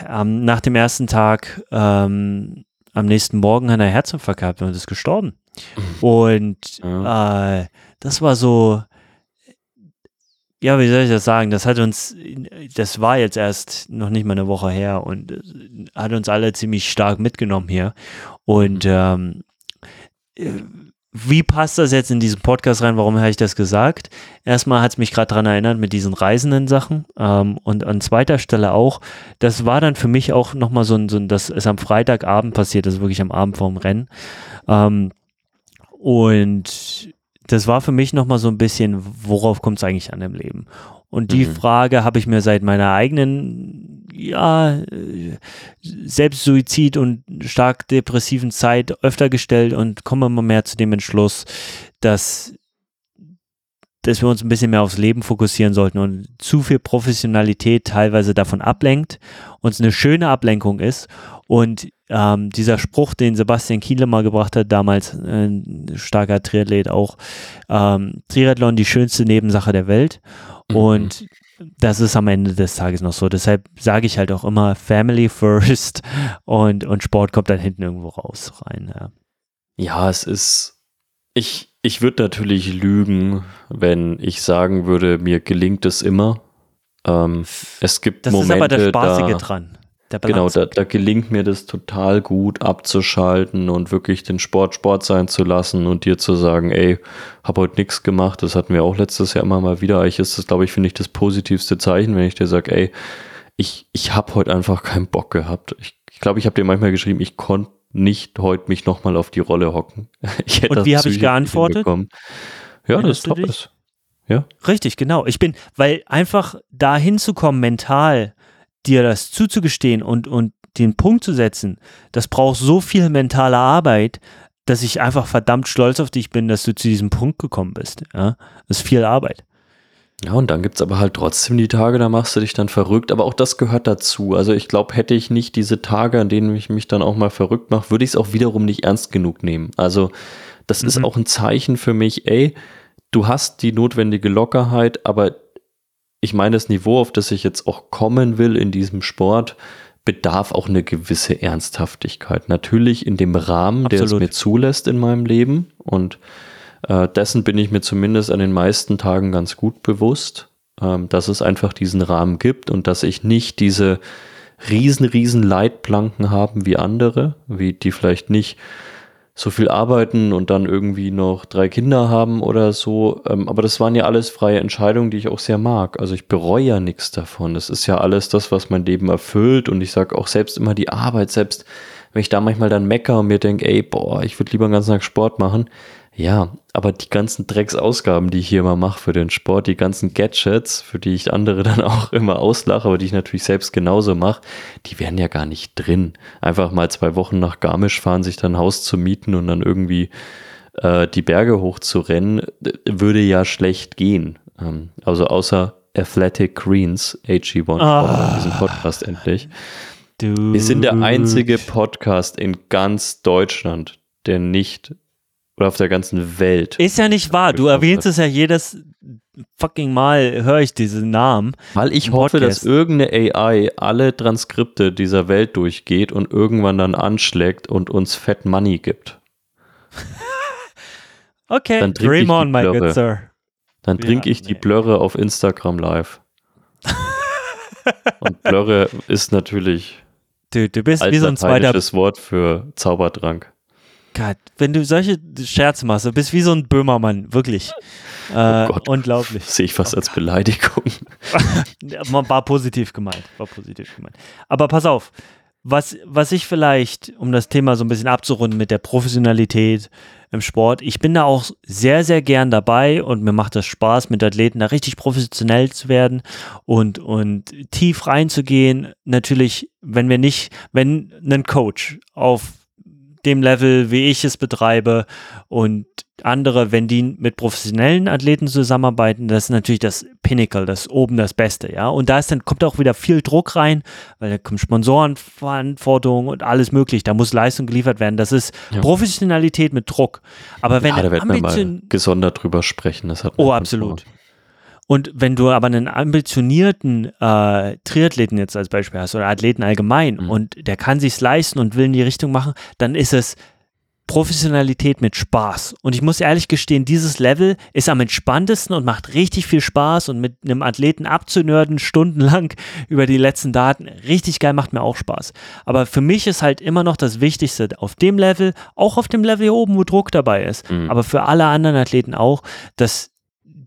ähm, nach dem ersten Tag ähm, am nächsten Morgen einen Herzinfarkt gehabt und ist gestorben. Und äh, das war so, ja, wie soll ich das sagen? Das hat uns, das war jetzt erst noch nicht mal eine Woche her und äh, hat uns alle ziemlich stark mitgenommen hier. Und ähm, äh, wie passt das jetzt in diesen Podcast rein? Warum habe ich das gesagt? Erstmal hat es mich gerade daran erinnert mit diesen reisenden Sachen ähm, und an zweiter Stelle auch, das war dann für mich auch nochmal so ein, so ein, das ist am Freitagabend passiert, das ist wirklich am Abend vorm Rennen. Ähm, und das war für mich nochmal so ein bisschen, worauf kommt es eigentlich an im Leben? Und die Mhm. Frage habe ich mir seit meiner eigenen, ja, Selbstsuizid und stark depressiven Zeit öfter gestellt und komme immer mehr zu dem Entschluss, dass, dass wir uns ein bisschen mehr aufs Leben fokussieren sollten und zu viel Professionalität teilweise davon ablenkt, uns eine schöne Ablenkung ist und ähm, dieser Spruch, den Sebastian Kiele mal gebracht hat, damals ein starker Triathlet auch, ähm, Triathlon die schönste Nebensache der Welt Mhm. und das ist am Ende des Tages noch so. Deshalb sage ich halt auch immer Family first und, und Sport kommt dann hinten irgendwo raus rein. Ja. Ja, es ist. Ich, ich würde natürlich lügen, wenn ich sagen würde, mir gelingt es immer. Ähm, es gibt Das Momente, ist aber der Spaßige da, dran. Genau, da, da gelingt mir das total gut abzuschalten und wirklich den Sport Sport sein zu lassen und dir zu sagen, ey, hab heute nichts gemacht. Das hatten wir auch letztes Jahr immer mal wieder. Eigentlich ist das, glaube ich, finde ich das positivste Zeichen, wenn ich dir sage, ey, ich, ich habe heute einfach keinen Bock gehabt. Ich glaube, ich, glaub, ich habe dir manchmal geschrieben, ich konnte nicht heute mich nochmal auf die Rolle hocken. Ich hätte Und wie habe ich geantwortet? Ja, das Erinnerst ist top. Ja. Richtig, genau. Ich bin, weil einfach da hinzukommen, mental dir das zuzugestehen und, und den Punkt zu setzen, das braucht so viel mentale Arbeit, dass ich einfach verdammt stolz auf dich bin, dass du zu diesem Punkt gekommen bist. Ja? Das ist viel Arbeit. Ja, und dann gibt es aber halt trotzdem die Tage, da machst du dich dann verrückt. Aber auch das gehört dazu. Also ich glaube, hätte ich nicht diese Tage, an denen ich mich dann auch mal verrückt mache, würde ich es auch wiederum nicht ernst genug nehmen. Also das ist Mhm. auch ein Zeichen für mich, ey, du hast die notwendige Lockerheit, aber ich meine, das Niveau, auf das ich jetzt auch kommen will in diesem Sport, bedarf auch eine gewisse Ernsthaftigkeit. Natürlich in dem Rahmen, der es Absolut. mir zulässt in meinem Leben. Und äh, dessen bin ich mir zumindest an den meisten Tagen ganz gut bewusst. ähm, dass es einfach diesen Rahmen gibt und dass ich nicht diese riesen, riesen Leitplanken haben wie andere, wie die vielleicht nicht so viel arbeiten und dann irgendwie noch drei Kinder haben oder so. Ähm, aber das waren ja alles freie Entscheidungen, die ich auch sehr mag. Also ich bereue ja nichts davon. Das ist ja alles das, was mein Leben erfüllt. Und ich sage auch selbst immer die Arbeit, selbst wenn ich da manchmal dann mecker und mir denke, ey, boah, ich würde lieber einen ganzen Tag Sport machen, ja, aber die ganzen Drecksausgaben, die ich hier immer mache für den Sport, die ganzen Gadgets, für die ich andere dann auch immer auslache, aber die ich natürlich selbst genauso mache, die wären ja gar nicht drin. Einfach mal zwei Wochen nach Garmisch fahren, sich dann ein Haus zu mieten und dann irgendwie äh, die Berge hochzurennen, würde ja schlecht gehen. Ähm, also außer Athletic Greens, AG1, ah. diesen Podcast endlich. Du. Wir sind der einzige Podcast in ganz Deutschland, der nicht oder auf der ganzen Welt. Ist ja nicht wahr. Du erwähnst es ja jedes fucking Mal, höre ich diesen Namen. Weil ich hoffe, dass irgendeine AI alle Transkripte dieser Welt durchgeht und irgendwann dann anschlägt und uns Fat Money gibt. okay, dann dream on, my good sir. Dann trinke ich die Blöre auf Instagram live. und Blöre ist natürlich du, du bist wie so ein zweiter Wort für Zaubertrank. Gott, wenn du solche Scherze machst, du bist wie so ein Böhmermann, wirklich. Oh äh, oh unglaublich. Sehe ich fast oh als Beleidigung. war positiv gemeint, war positiv gemeint. Aber pass auf, was, was ich vielleicht, um das Thema so ein bisschen abzurunden mit der Professionalität im Sport, ich bin da auch sehr, sehr gern dabei und mir macht das Spaß, mit Athleten da richtig professionell zu werden und, und tief reinzugehen. Natürlich, wenn wir nicht, wenn ein Coach auf dem Level, wie ich es betreibe und andere, wenn die mit professionellen Athleten zusammenarbeiten, das ist natürlich das Pinnacle, das oben das Beste, ja. Und da ist dann kommt auch wieder viel Druck rein, weil da kommt Sponsorenverantwortung und alles möglich. Da muss Leistung geliefert werden. Das ist ja. Professionalität mit Druck. Aber wenn ja, da werden wir mal gesondert drüber sprechen. Das hat oh, absolut. Vor. Und wenn du aber einen ambitionierten äh, Triathleten jetzt als Beispiel hast oder Athleten allgemein mhm. und der kann sich's leisten und will in die Richtung machen, dann ist es Professionalität mit Spaß. Und ich muss ehrlich gestehen, dieses Level ist am entspanntesten und macht richtig viel Spaß und mit einem Athleten abzunörden, stundenlang über die letzten Daten, richtig geil, macht mir auch Spaß. Aber für mich ist halt immer noch das Wichtigste auf dem Level, auch auf dem Level hier oben, wo Druck dabei ist, mhm. aber für alle anderen Athleten auch, dass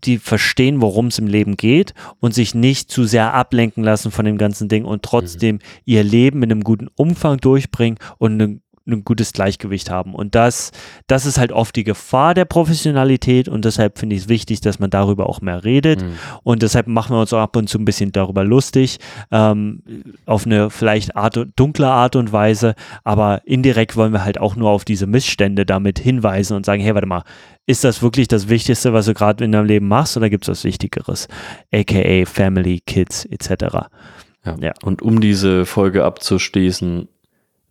die verstehen, worum es im Leben geht und sich nicht zu sehr ablenken lassen von dem ganzen Ding und trotzdem mhm. ihr Leben in einem guten Umfang durchbringen und ein, ein gutes Gleichgewicht haben. Und das, das ist halt oft die Gefahr der Professionalität und deshalb finde ich es wichtig, dass man darüber auch mehr redet. Mhm. Und deshalb machen wir uns auch ab und zu ein bisschen darüber lustig, ähm, auf eine vielleicht Art, dunkle Art und Weise, aber indirekt wollen wir halt auch nur auf diese Missstände damit hinweisen und sagen, hey, warte mal, ist das wirklich das Wichtigste, was du gerade in deinem Leben machst oder gibt es was Wichtigeres? AKA Family, Kids etc. Ja. ja. Und um diese Folge abzuschließen,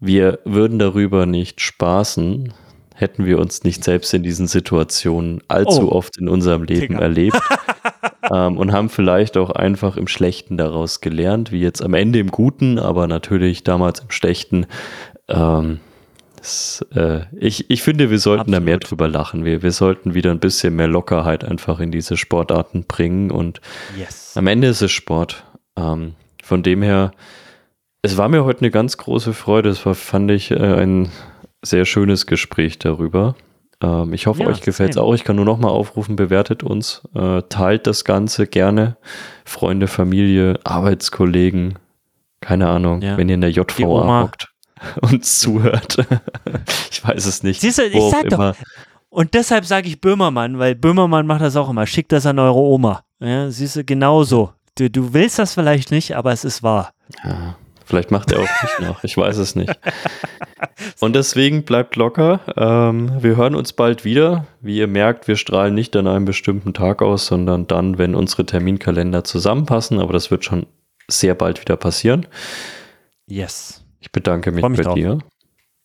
wir würden darüber nicht spaßen, hätten wir uns nicht selbst in diesen Situationen allzu oh. oft in unserem Leben Finger. erlebt ähm, und haben vielleicht auch einfach im Schlechten daraus gelernt, wie jetzt am Ende im Guten, aber natürlich damals im Schlechten. Ähm, das, äh, ich, ich finde, wir sollten Absolut. da mehr drüber lachen. Wir, wir sollten wieder ein bisschen mehr Lockerheit einfach in diese Sportarten bringen. Und yes. am Ende ist es Sport. Ähm, von dem her, es war mir heute eine ganz große Freude. Es war, fand ich, äh, ein sehr schönes Gespräch darüber. Ähm, ich hoffe, ja, euch gefällt es auch. Ich kann nur noch mal aufrufen, bewertet uns, äh, teilt das Ganze gerne. Freunde, Familie, Arbeitskollegen, keine Ahnung, ja. wenn ihr in der JVA hockt uns zuhört. ich weiß es nicht. Siehst du, ich sag immer. doch. Und deshalb sage ich Böhmermann, weil Böhmermann macht das auch immer. Schickt das an eure Oma. Ja, siehst du, genauso. Du, du willst das vielleicht nicht, aber es ist wahr. Ja, vielleicht macht er auch nicht noch. Ich weiß es nicht. Und deswegen bleibt locker. Ähm, wir hören uns bald wieder. Wie ihr merkt, wir strahlen nicht an einem bestimmten Tag aus, sondern dann, wenn unsere Terminkalender zusammenpassen. Aber das wird schon sehr bald wieder passieren. Yes. Ich bedanke mich, mich bei drauf. dir.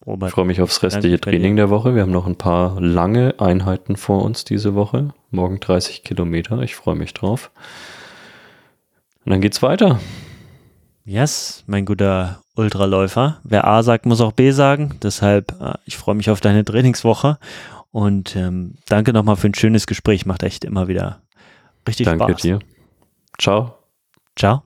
Robert. Ich freue mich aufs restliche Training der Woche. Wir haben noch ein paar lange Einheiten vor uns diese Woche. Morgen 30 Kilometer. Ich freue mich drauf. Und dann geht's weiter. Yes, mein guter Ultraläufer. Wer A sagt, muss auch B sagen. Deshalb, äh, ich freue mich auf deine Trainingswoche. Und ähm, danke nochmal für ein schönes Gespräch. Macht echt immer wieder richtig danke Spaß. Danke dir. Ciao. Ciao.